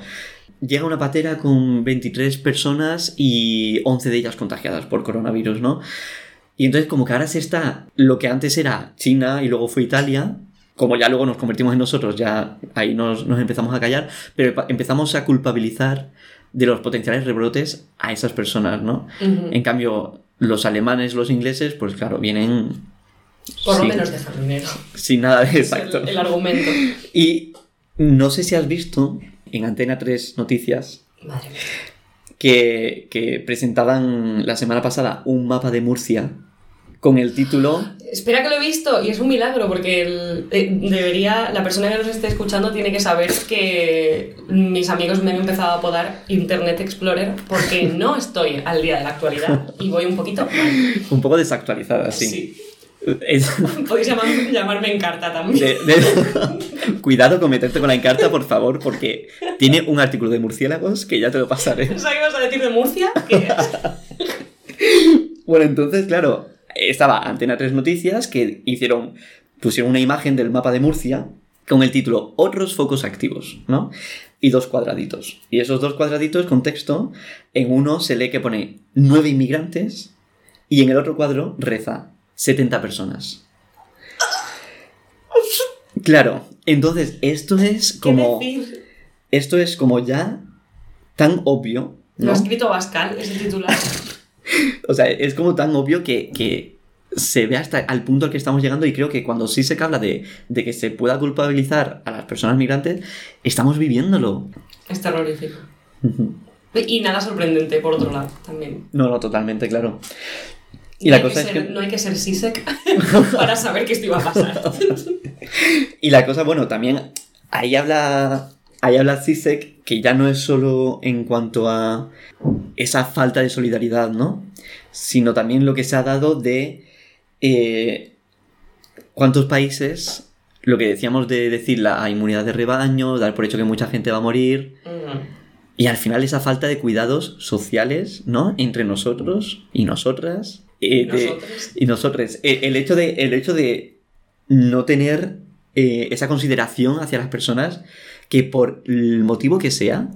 Llega una patera con 23 personas y 11 de ellas contagiadas por coronavirus, ¿no? Y entonces como que ahora se está lo que antes era China y luego fue Italia, como ya luego nos convertimos en nosotros, ya ahí nos, nos empezamos a callar, pero empezamos a culpabilizar de los potenciales rebrotes a esas personas, ¿no? En cambio, los alemanes, los ingleses, pues claro, vienen... Por lo menos dejan dinero. Sin nada de exacto. el, argumento. Y no sé si has visto en Antena 3 Noticias que, que presentaban la semana pasada un mapa de Murcia con el título. Espera que lo he visto y es un milagro porque eh, debería, la persona que nos esté escuchando tiene que saber que mis amigos me han empezado a apodar Internet Explorer porque no estoy al día de la actualidad y voy un poquito Un poco desactualizada, sí. sí. Podéis llamarme Encarta también. Cuidado con meterte con la Encarta, por favor, porque tiene un artículo de murciélagos que ya te lo pasaré. ¿Sabes qué vas a decir de Murcia? ¿Qué bueno, entonces, claro, estaba Antena 3 Noticias que hicieron, pusieron una imagen del mapa de Murcia con el título Otros focos activos, ¿no? Y dos cuadraditos. Y esos dos cuadraditos con texto, en uno se lee que pone nueve inmigrantes y en el otro cuadro reza 70 personas. Claro, entonces esto es como... Esto es como ya tan obvio. ¿no? Lo ha escrito Bascal, ese titular. o sea, es como tan obvio que, se ve hasta al punto al que estamos llegando y creo que cuando sí se habla de, que se pueda culpabilizar a las personas migrantes, estamos viviéndolo. Es terrorífico. Y nada sorprendente, por otro lado, también. No, no, totalmente, claro. Y, la cosa es que... No hay que ser sisek para saber que esto iba a pasar. y la cosa, bueno, también ahí habla ahí habla Zizek que ya no es solo en cuanto a esa falta de solidaridad, ¿no? Sino también lo que se ha dado de eh, cuántos países, lo que decíamos de decir la inmunidad de rebaño, dar por hecho que mucha gente va a morir. Y al final esa falta de cuidados sociales, ¿no? Entre nosotros y nosotras. Eh, y nosotros. Eh, el, hecho de, el hecho de no tener esa consideración hacia las personas que por el motivo que sea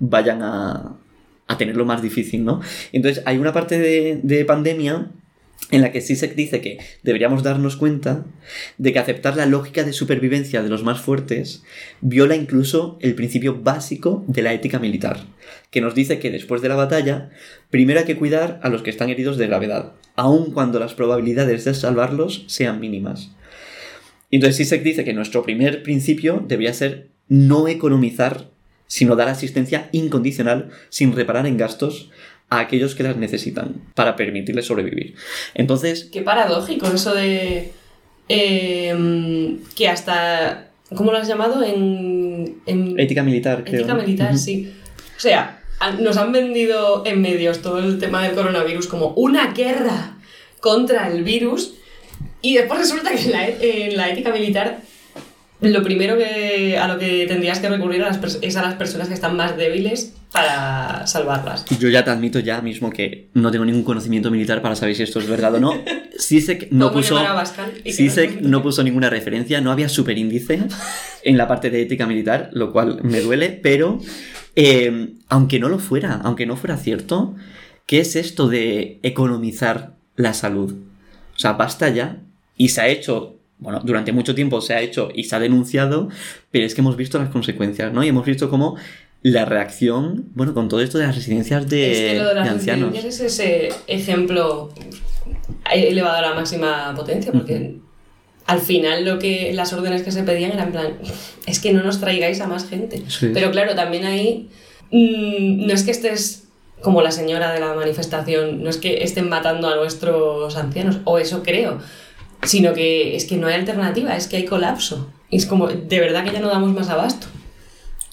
vayan a, a tenerlo más difícil, ¿no? Entonces hay una parte de, pandemia en la que Sisek dice que deberíamos darnos cuenta de que aceptar la lógica de supervivencia de los más fuertes viola incluso el principio básico de la ética militar, que nos dice que después de la batalla, primero hay que cuidar a los que están heridos de gravedad, aun cuando las probabilidades de salvarlos sean mínimas. Entonces Sisek dice que nuestro primer principio debería ser no economizar sino dar asistencia incondicional sin reparar en gastos a aquellos que las necesitan para permitirles sobrevivir. Entonces... Qué paradójico eso de... Em, que hasta... ¿Cómo lo has llamado? En... Ética militar, creo. Ética militar, sí. O sea, nos han vendido en medios todo el tema del coronavirus como una guerra contra el virus y después resulta que en la, en la ética militar lo primero que, a lo que tendrías que recurrir es a las personas que están más débiles para salvarlas. Yo ya te admito ya mismo que no tengo ningún conocimiento militar para saber si esto es verdad o no. Sisek no puso, no puso ninguna referencia, no había superíndice en la parte de ética militar, lo cual me duele, pero eh, aunque no lo fuera, aunque no fuera cierto, ¿qué es esto de economizar la salud? O sea, basta ya y se ha hecho bueno, durante mucho tiempo se ha hecho y se ha denunciado, pero es que hemos visto las consecuencias, ¿no? Y hemos visto cómo la reacción, bueno, con todo esto de las residencias de, es que lo de, las ancianos. es ese ejemplo elevado a la máxima potencia, porque al final lo que las órdenes que se pedían eran en plan, es que no nos traigáis a más gente. Pero claro, también ahí mm, no es que estés como la señora de la manifestación, no es que estén matando a nuestros ancianos, o eso creo sino que es que no hay alternativa, es que hay colapso. Es como, de verdad que ya no damos más abasto.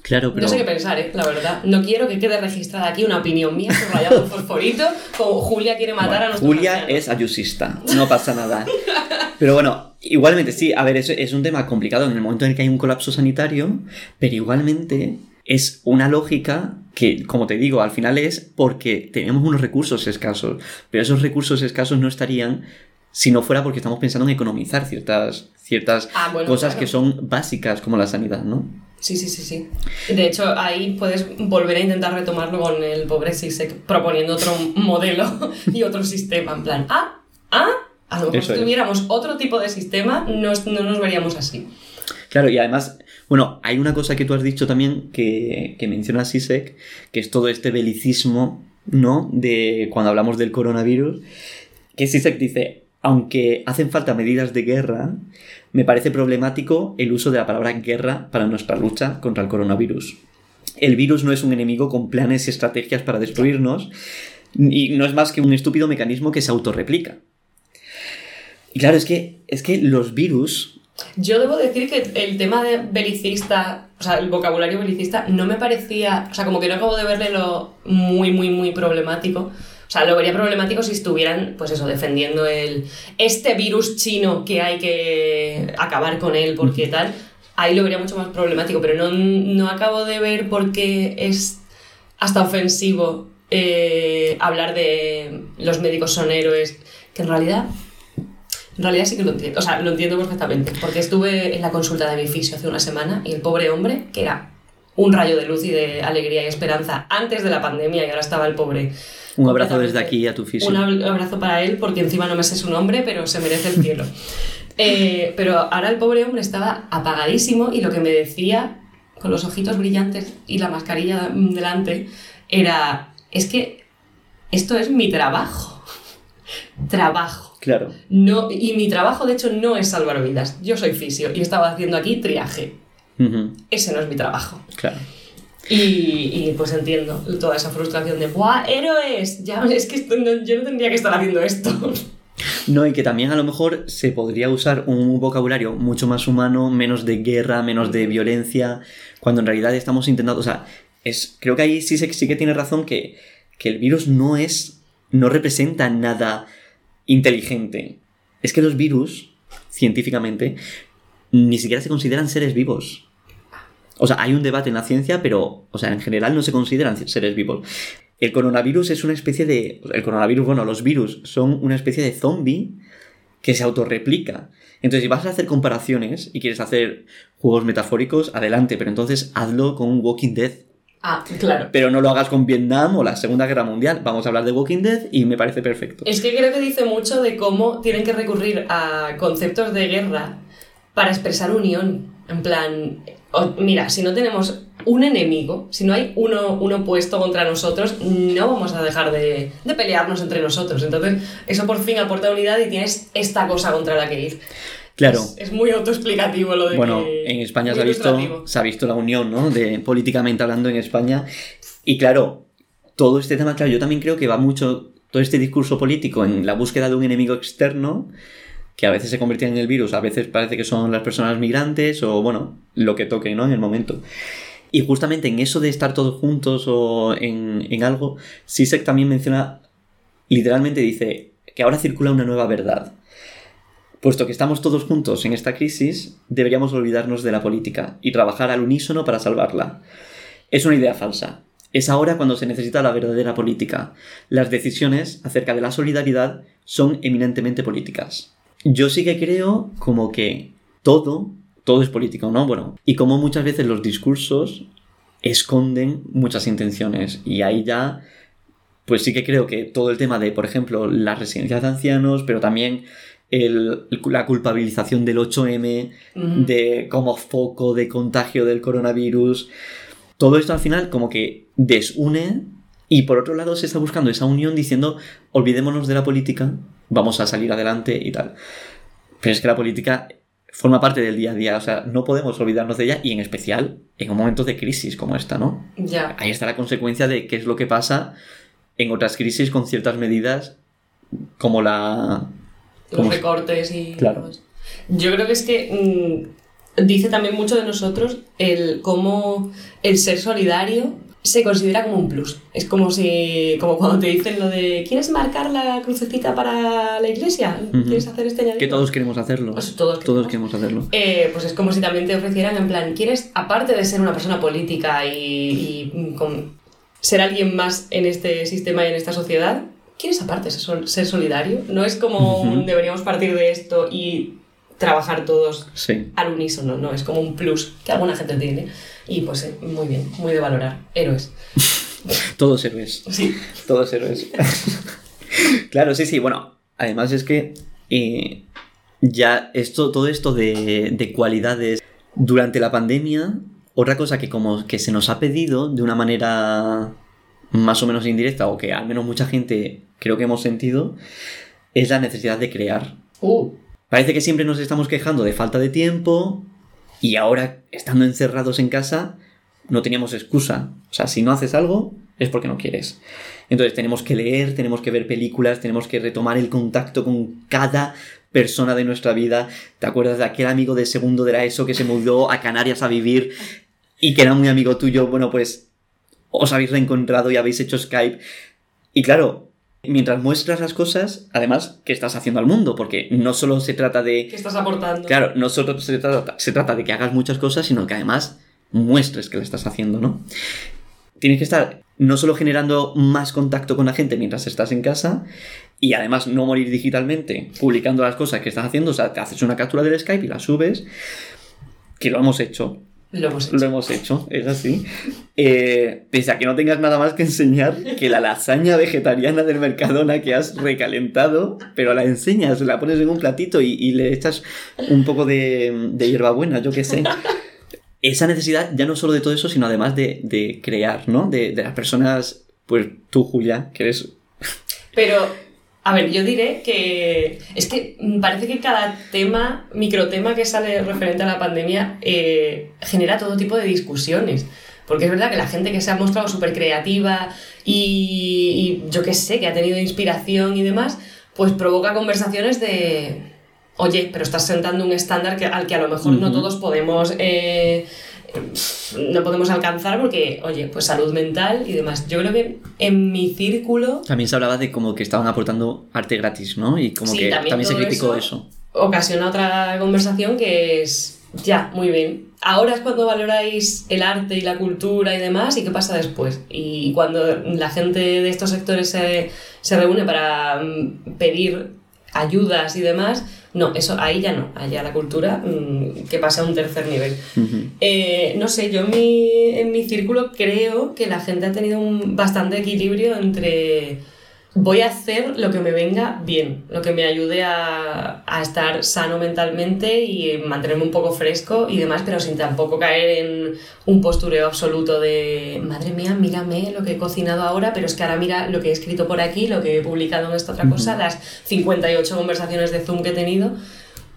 Claro, pero... No sé qué pensar, ¿eh? la verdad. No quiero que quede registrada aquí una opinión mía rayado un fosforito, como Julia quiere matar a nuestro Julia es ayusista, no pasa nada. Pero bueno, igualmente sí, a ver, es, es un tema complicado en el momento en el que hay un colapso sanitario, pero igualmente es una lógica que, como te digo, al final es porque tenemos unos recursos escasos, pero esos recursos escasos no estarían si no fuera porque estamos pensando en economizar ciertas, ciertas ah, cosas que son básicas como la sanidad, ¿no? Sí, sí, sí, sí. De hecho, ahí puedes volver a intentar retomarlo con el pobre Sisek proponiendo otro modelo y otro sistema, en plan, ah, ah, a lo mejor si tuviéramos otro tipo de sistema, no, no nos veríamos así. Claro, y además, bueno, hay una cosa que tú has dicho también que, que menciona Sisek, que es todo este belicismo, ¿no? De cuando hablamos del coronavirus, que Sisek dice, aunque hacen falta medidas de guerra, me parece problemático el uso de la palabra guerra para nuestra lucha contra el coronavirus. El virus no es un enemigo con planes y estrategias para destruirnos, y no es más que un estúpido mecanismo que se autorreplica. Y claro, es que, es que los virus... Yo debo decir que el tema de belicista, o sea, el vocabulario belicista, no me parecía, o sea, como que no acabo de verle lo muy, muy, muy problemático o sea, lo vería problemático si estuvieran, pues eso, defendiendo el este virus chino que hay que acabar con él porque tal. Ahí lo vería mucho más problemático, pero no, no acabo de ver por qué es hasta ofensivo eh, hablar de los médicos son héroes, que en realidad en realidad sí que lo entiendo, o sea, lo entiendo perfectamente, porque estuve en la consulta de mi fisio hace una semana y el pobre hombre, que era un rayo de luz y de alegría y esperanza antes de la pandemia y ahora estaba el pobre un abrazo desde aquí a tu físico. Un abrazo para él, porque encima no me sé su nombre, pero se merece el cielo. Eh, pero ahora el pobre hombre estaba apagadísimo y lo que me decía, con los ojitos brillantes y la mascarilla delante, era, es que esto es mi trabajo. trabajo. Claro. No, y mi trabajo, de hecho, no es salvar vidas. Yo soy fisio y estaba haciendo aquí triaje. Ese no es mi trabajo. Claro. Y, pues entiendo toda esa frustración de ¡Buah, héroes! Ya, es que yo no tendría que estar haciendo esto. No, y que también a lo mejor se podría usar un vocabulario mucho más humano, menos de guerra, menos de violencia, cuando en realidad estamos intentando. O sea, es, creo que ahí sí, sí que tiene razón que, que el virus no es. no representa nada inteligente. Es que los virus, científicamente, ni siquiera se consideran seres vivos. O sea, hay un debate en la ciencia, pero, o sea, en general no se consideran seres vivos. El coronavirus es una especie de. El coronavirus, bueno, los virus son una especie de zombie que se autorreplica. Entonces, si vas a hacer comparaciones y quieres hacer juegos metafóricos, adelante, pero entonces hazlo con un Walking Dead. Ah, claro. Pero no lo hagas con Vietnam o la Segunda Guerra Mundial. Vamos a hablar de Walking Dead y me parece perfecto. Es que creo que dice mucho de cómo tienen que recurrir a conceptos de guerra para expresar unión. En plan, mira, si no tenemos un enemigo, si no hay uno, uno opuesto contra nosotros, no vamos a dejar de, pelearnos entre nosotros. Entonces, eso por fin aporta unidad y tienes esta cosa contra la que ir. Claro. Es, muy autoexplicativo lo de Bueno, en España se ha, visto, se ha visto la unión, ¿no? De políticamente hablando en España. Y claro, todo este tema, claro, yo también creo que va mucho todo este discurso político en la búsqueda de un enemigo externo que a veces se convierte en el virus, a veces parece que son las personas migrantes o, bueno, lo que toque, ¿no? En el momento. Y justamente en eso de estar todos juntos o en, en algo, Sisek también menciona, literalmente dice, que ahora circula una nueva verdad. Puesto que estamos todos juntos en esta crisis, deberíamos olvidarnos de la política y trabajar al unísono para salvarla. Es una idea falsa. Es ahora cuando se necesita la verdadera política. Las decisiones acerca de la solidaridad son eminentemente políticas. Yo sí que creo como que todo, todo es político, ¿no? Bueno, y como muchas veces los discursos esconden muchas intenciones y ahí ya pues sí que creo que todo el tema de, por ejemplo, las residencias de ancianos, pero también la culpabilización del 8M, de como foco de contagio del coronavirus, todo esto al final como que desune y por otro lado se está buscando esa unión diciendo olvidémonos de la política, vamos a salir adelante y tal. Pero es que la política forma parte del día a día, o sea, no podemos olvidarnos de ella y en especial en un momento de crisis como esta, ¿no? Ya. Ahí está la consecuencia de qué es lo que pasa en otras crisis con ciertas medidas como la... Los recortes y... Claro. Yo creo que es que mm, dice también mucho de nosotros el cómo el ser solidario se considera como un plus. Es como si, como cuando te dicen lo de ¿quieres marcar la crucecita para la iglesia? ¿Quieres hacer este añadido? Que todos queremos hacerlo. Pues todos, todos queremos hacerlo. Eh, pues es como si también te ofrecieran en plan, ¿quieres, aparte de ser una persona política y, y con ser alguien más en este sistema y en esta sociedad, ¿quieres aparte ser solidario? No es como deberíamos partir de esto y trabajar todos al unísono, no, es como un plus que alguna gente tiene. Y pues eh, muy bien, muy de valorar. Héroes. todos héroes. Sí. Todos héroes. claro, sí, sí. Bueno, además es que eh, ya esto, todo esto de, de cualidades durante la pandemia otra cosa que como que se nos ha pedido de una manera más o menos indirecta o que al menos mucha gente creo que hemos sentido es la necesidad de crear. Uh. Parece que siempre nos estamos quejando de falta de tiempo y ahora estando encerrados en casa no teníamos excusa. O sea, si no haces algo es porque no quieres. Entonces tenemos que leer, tenemos que ver películas, tenemos que retomar el contacto con cada persona de nuestra vida. ¿Te acuerdas de aquel amigo de segundo de la ESO que se mudó a Canarias a vivir y que era muy amigo tuyo, bueno, pues os habéis reencontrado y habéis hecho Skype. Y claro, mientras muestras las cosas, además, ¿qué estás haciendo al mundo? Porque no solo se trata de... ¿Qué estás aportando? Claro, no solo se trata, se trata de que hagas muchas cosas, sino que además muestres que lo estás haciendo, ¿no? Tienes que estar no solo generando más contacto con la gente mientras estás en casa y además no morir digitalmente publicando las cosas que estás haciendo, o sea, te haces una captura del Skype y la subes, que lo hemos hecho. Lo hemos hecho. Lo hemos hecho, es así. Eh, pese a que no tengas nada más que enseñar que la lasaña vegetariana del Mercadona que has recalentado, pero la enseñas, la pones en un platito y, le echas un poco de, de hierbabuena, yo qué sé. Esa necesidad ya no solo de todo eso, sino además de, crear, ¿no? De, de las personas, pues tú, Julia, que eres... Pero a ver, yo diré que es que parece que cada tema, microtema que sale referente a la pandemia, eh, genera todo tipo de discusiones. Porque es verdad que la gente que se ha mostrado súper creativa y, yo qué sé, que ha tenido inspiración y demás, pues provoca conversaciones de, oye, pero estás sentando un estándar que, al que a lo mejor no todos podemos eh, no podemos alcanzar porque, oye, pues salud mental y demás. Yo creo que en mi círculo... También se hablaba de como que estaban aportando arte gratis, ¿no? Y como que también, se criticó eso, Ocasiona otra conversación que es, ya, muy bien. Ahora es cuando valoráis el arte y la cultura y demás, ¿y qué pasa después? Y cuando la gente de estos sectores se, se reúne para mm, pedir ayudas y demás, no, eso ahí ya no, allá la cultura mm, que pasa a un tercer nivel. Eh, no sé, yo en mi, en mi círculo creo que la gente ha tenido un bastante equilibrio entre voy a hacer lo que me venga bien, lo que me ayude a, estar sano mentalmente y mantenerme un poco fresco y demás, pero sin tampoco caer en un postureo absoluto de, madre mía, mírame lo que he cocinado ahora, pero es que ahora mira lo que he escrito por aquí, lo que he publicado en esta otra cosa, las 58 conversaciones de Zoom que he tenido.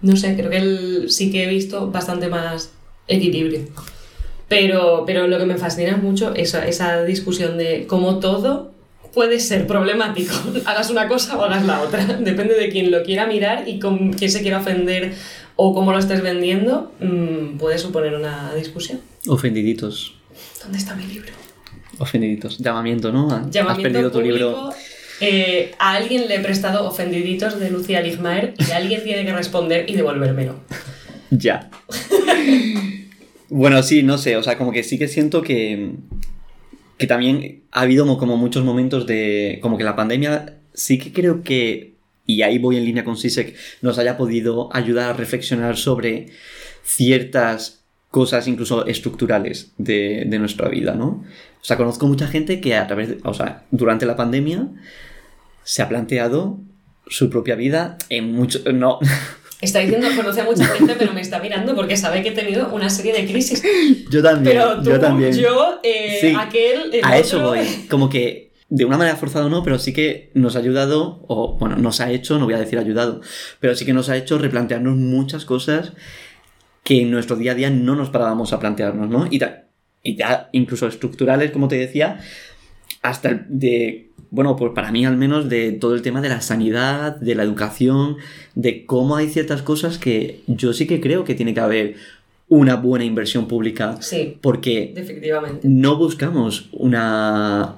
No sé, creo que sí que he visto bastante más equilibrio. Pero, pero lo que me fascina mucho es esa discusión de cómo todo puede ser problemático. hagas una cosa o hagas la otra. Depende de quién lo quiera mirar y con quién se quiera ofender o cómo lo estés vendiendo, mm, puede suponer una discusión. Ofendiditos. ¿Dónde está mi libro? Ofendiditos. Llamamiento, ¿no? Llamamiento Has perdido tu libro. Eh, a alguien le he prestado Ofendiditos de Lucía Ligmaer y alguien tiene que responder y devolvérmelo. ya. bueno, sí, no sé, o sea, como que sí que siento que, que también ha habido como muchos momentos de, como que la pandemia sí que creo que, y ahí voy en línea con Sisek, nos haya podido ayudar a reflexionar sobre ciertas cosas incluso estructurales de, de, nuestra vida, ¿no? O sea, conozco mucha gente que a través, de, o sea, durante la pandemia se ha planteado su propia vida en mucho... No. Está diciendo conoce a mucha gente, pero me está mirando porque sabe que he tenido una serie de crisis. Yo también. Pero yo también. Yo, eh, aquel. a eso voy. Como que de una manera forzada no, pero sí que nos ha ayudado, o bueno, nos ha hecho, no voy a decir ayudado, pero sí que nos ha hecho replantearnos muchas cosas que en nuestro día a día no nos parábamos a plantearnos, ¿no? Y, y ya incluso estructurales, como te decía, hasta de bueno, pues para mí al menos de todo el tema de la sanidad, de la educación, de cómo hay ciertas cosas que yo sí que creo que tiene que haber una buena inversión pública. Sí. Porque no buscamos una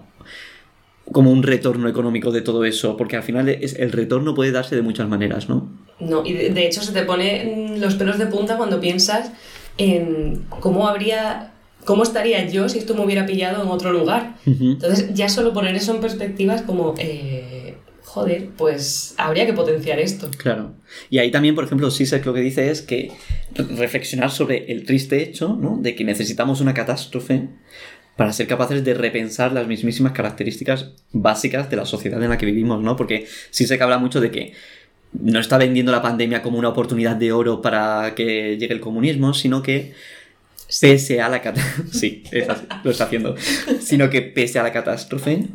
como un retorno económico de todo eso, porque al final es, el retorno puede darse de muchas maneras, ¿no? No, y de, de hecho se te ponen los pelos de punta cuando piensas en cómo habría ¿cómo estaría yo si esto me hubiera pillado en otro lugar? Entonces, ya solo poner eso en perspectiva es como, eh, joder, pues habría que potenciar esto. Claro. Y ahí también, por ejemplo, Sisek lo que dice es que reflexionar sobre el triste hecho, ¿no? De que necesitamos una catástrofe para ser capaces de repensar las mismísimas características básicas de la sociedad en la que vivimos, ¿no? Porque Sisek habla mucho de que no está vendiendo la pandemia como una oportunidad de oro para que llegue el comunismo, sino que pese a la catástrofe, sí, lo está haciendo, sino que pese a la catástrofe,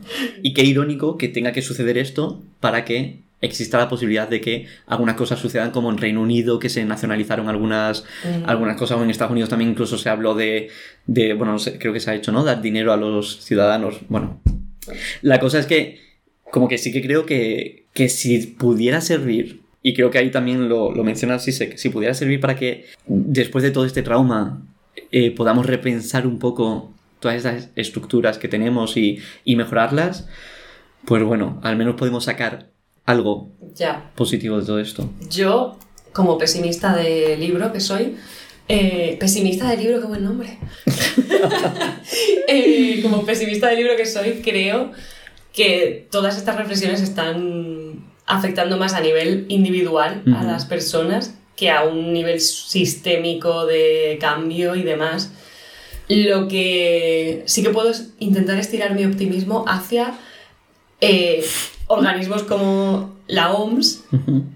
y qué irónico que tenga que suceder esto para que exista la posibilidad de que algunas cosas sucedan como en Reino Unido, que se nacionalizaron algunas, mm. algunas cosas, o en Estados Unidos también incluso se habló de, de, bueno, no sé, creo que se ha hecho, ¿no? Dar dinero a los ciudadanos. Bueno, la cosa es que, como que sí que creo que, que si pudiera servir y creo que ahí también lo, lo menciona Sisek, si pudiera servir para que después de todo este trauma eh, podamos repensar un poco todas esas estructuras que tenemos y, mejorarlas, pues bueno, al menos podemos sacar algo positivo de todo esto. Yo, como pesimista de libro que soy, eh, pesimista de libro, qué buen nombre. Eh, como pesimista de libro que soy, creo que todas estas reflexiones están afectando más a nivel individual a las personas que a un nivel sistémico de cambio y demás. Lo que sí que puedo es intentar estirar mi optimismo hacia eh, organismos como la OMS,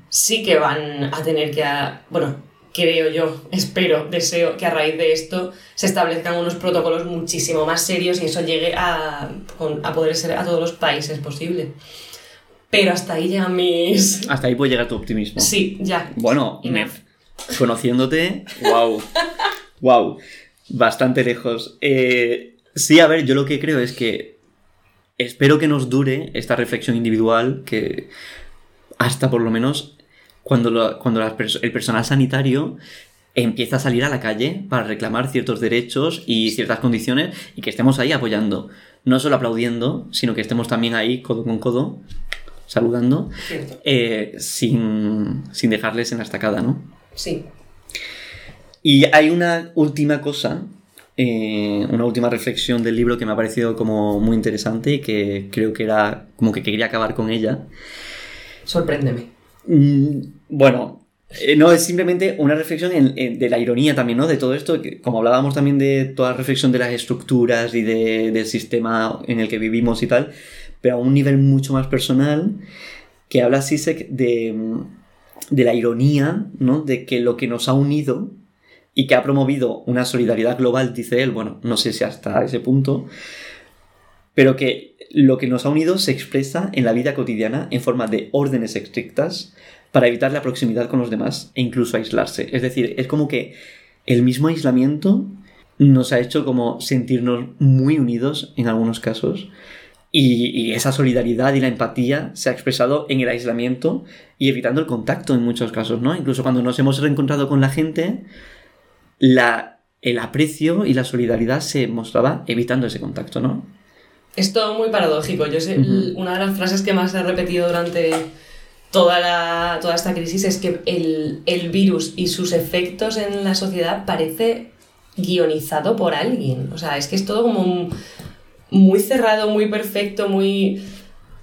sí que van a tener que, bueno, creo yo, espero, deseo que a raíz de esto se establezcan unos protocolos muchísimo más serios y eso llegue a, a poder ser a todos los países posible. Pero hasta ahí llegan mis... Hasta ahí puede llegar tu optimismo. Sí, ya. Bueno, conociéndote, wow. wow. Bastante lejos. Eh, sí, a ver, yo lo que creo es que espero que nos dure esta reflexión individual, que hasta por lo menos cuando, cuando el personal sanitario empieza a salir a la calle para reclamar ciertos derechos y ciertas condiciones y que estemos ahí apoyando. No solo aplaudiendo, sino que estemos también ahí codo con codo saludando, eh, sin, dejarles en la estacada, ¿no? Sí. Y hay una última cosa, eh, una última reflexión del libro que me ha parecido como muy interesante y que creo que era como que quería acabar con ella. Sorpréndeme. Mm, bueno, eh, no, es simplemente una reflexión de la ironía también, ¿no? De todo esto, que, como hablábamos también de toda la reflexión de las estructuras y del sistema en el que vivimos y tal, pero a un nivel mucho más personal, que habla Sisek de, de la ironía, ¿no? De que lo que nos ha unido y que ha promovido una solidaridad global, dice él, bueno, no sé si hasta ese punto, pero que lo que nos ha unido se expresa en la vida cotidiana en forma de órdenes estrictas, para evitar la proximidad con los demás e incluso aislarse. Es decir, es como que el mismo aislamiento nos ha hecho como sentirnos muy unidos en algunos casos y, esa solidaridad y la empatía se ha expresado en el aislamiento y evitando el contacto en muchos casos, ¿no? Incluso cuando nos hemos reencontrado con la gente, la, el aprecio y la solidaridad se mostraba evitando ese contacto, ¿no? Es todo muy paradójico. Yo sé, una de las frases que más he repetido durante toda, la, toda esta crisis es que el, el virus y sus efectos en la sociedad parece guionizado por alguien. O sea, es que es todo como un muy cerrado, muy perfecto, muy...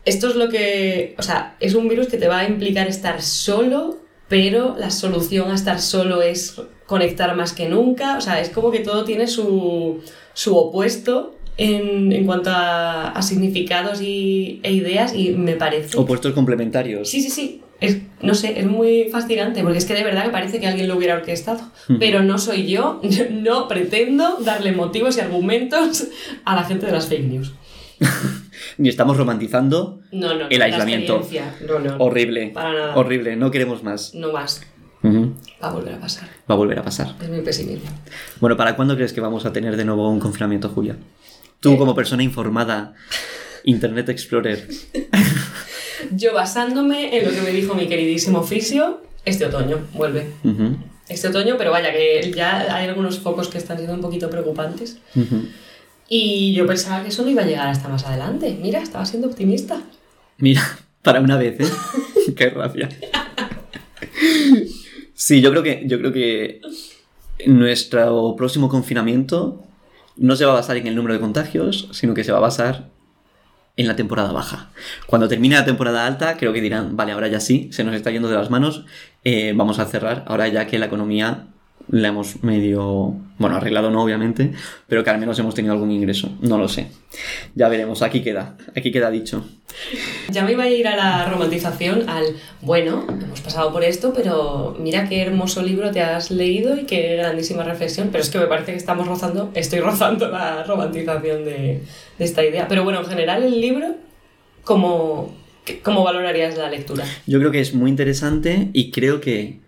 Esto es lo que... O sea, es un virus que te va a implicar estar solo, pero la solución a estar solo es conectar más que nunca. O sea, es como que todo tiene su, su opuesto en, en, cuanto a, a significados y, e ideas y me parece... Opuestos complementarios. Sí, sí, sí es, no sé, es muy fascinante, porque es que de verdad me parece que alguien lo hubiera orquestado. Pero no soy yo, no pretendo darle motivos y argumentos a la gente de las fake news. Ni estamos romantizando el aislamiento. horrible. Horrible, no queremos más. No más. Va a volver a pasar. Va a volver a pasar. Es mi pesimismo. Bueno, ¿para cuándo crees que vamos a tener de nuevo un confinamiento, Julia? Tú, eh. como persona informada, Internet Explorer. Yo basándome en lo que me dijo mi queridísimo Fisio, este otoño vuelve. Este otoño, pero vaya, que ya hay algunos focos que están siendo un poquito preocupantes. Y yo pensaba que eso no iba a llegar hasta más adelante. Mira, estaba siendo optimista. Mira, para una vez, ¿eh? Qué rabia. Sí, yo creo que, yo creo que nuestro próximo confinamiento no se va a basar en el número de contagios, sino que se va a basar en la temporada baja. Cuando termine la temporada alta, creo que dirán, vale, ahora ya sí, se nos está yendo de las manos, eh, vamos a cerrar, ahora ya que la economía la hemos medio, bueno, arreglado no, obviamente, pero que al menos hemos tenido algún ingreso, no lo sé. Ya veremos, aquí queda, aquí queda dicho. Ya me iba a ir a la romantización, al, bueno, hemos pasado por esto, pero mira qué hermoso libro te has leído y qué grandísima reflexión, pero es que me parece que estamos rozando, estoy rozando la romantización de, de esta idea. Pero bueno, en general el libro, ¿cómo, ¿cómo valorarías la lectura? Yo creo que es muy interesante y creo que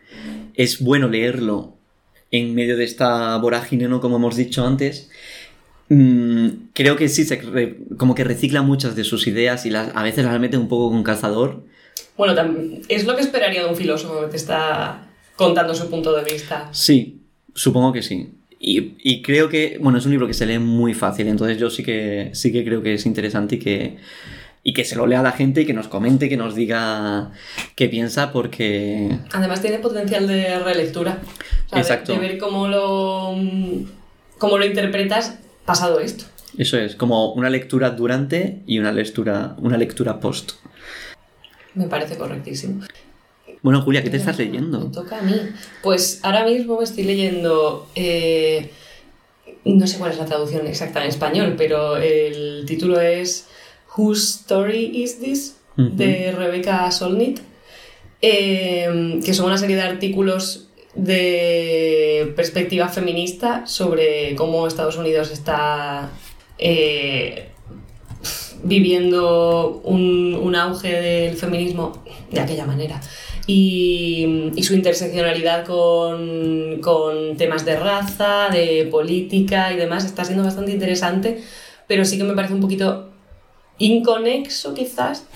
es bueno leerlo en medio de esta vorágine, ¿no? Como hemos dicho antes, mm, creo que sí, se como que recicla muchas de sus ideas y las, a veces las mete un poco con cazador. Bueno, es lo que esperaría de un filósofo que te está contando su punto de vista. Sí, supongo que sí. Y, y, creo que, bueno, es un libro que se lee muy fácil, entonces yo sí que, sí que creo que es interesante y que, y que se lo lea a la gente y que nos comente, que nos diga qué piensa, porque... Además tiene potencial de relectura. Exacto. De, ver cómo lo, cómo lo interpretas pasado esto. Eso es, como una lectura durante y una lectura, una lectura post. Me parece correctísimo. Bueno, Julia, ¿qué te estás leyendo? Me toca a mí. Pues ahora mismo me estoy leyendo... Eh, no sé cuál es la traducción exacta en español, pero el título es Whose Story Is This? de Rebecca Solnit, em, que son una serie de artículos de perspectiva feminista sobre cómo Estados Unidos está eh, viviendo un, auge del feminismo de aquella manera. Y, su interseccionalidad con, con, temas de raza, de política y demás está siendo bastante interesante, pero sí que me parece un poquito inconexo quizás.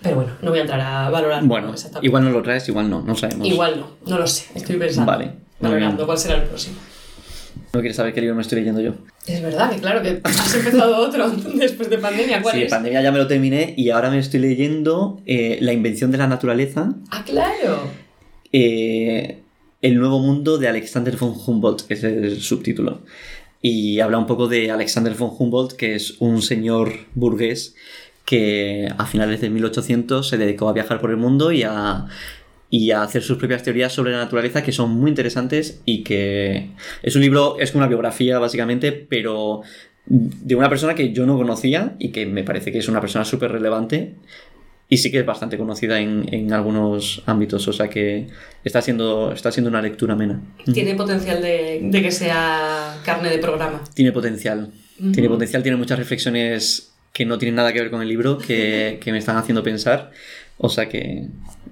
Pero bueno, no voy a entrar a valorar. Bueno, igual no lo traes, igual no, no sabemos. Igual no, no lo sé, estoy pensando. Vale. Valorando cuál será el próximo. No quieres saber qué libro me estoy leyendo yo. Es verdad, que claro, que has empezado otro después de pandemia. ¿Cuál sí, es? pandemia ya me lo terminé y ahora me estoy leyendo eh, La invención de la naturaleza. Ah, claro. Eh, el nuevo mundo de Alexander von Humboldt, que es el subtítulo y habla un poco de Alexander von Humboldt, que es un señor burgués que a finales de 1800 se dedicó a viajar por el mundo y a, y a hacer sus propias teorías sobre la naturaleza que son muy interesantes y que es un libro, es una biografía básicamente, pero de una persona que yo no conocía y que me parece que es una persona súper relevante y sí que es bastante conocida en, algunos ámbitos, o sea que está siendo, está siendo una lectura amena. Tiene potencial de, que sea carne de programa. Tiene potencial. Tiene potencial, tiene muchas reflexiones que no tienen nada que ver con el libro, que, que me están haciendo pensar. O sea que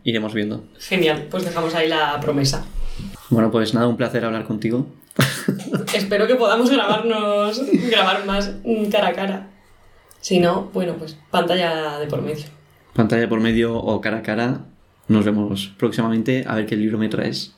iremos viendo. Genial, pues dejamos ahí la promesa. Bueno, pues nada, un placer hablar contigo. Espero que podamos grabarnos, grabar más cara a cara. Si no, bueno, pues pantalla de por medio. Pantalla por medio o cara a cara. Nos vemos próximamente a ver qué libro me traes.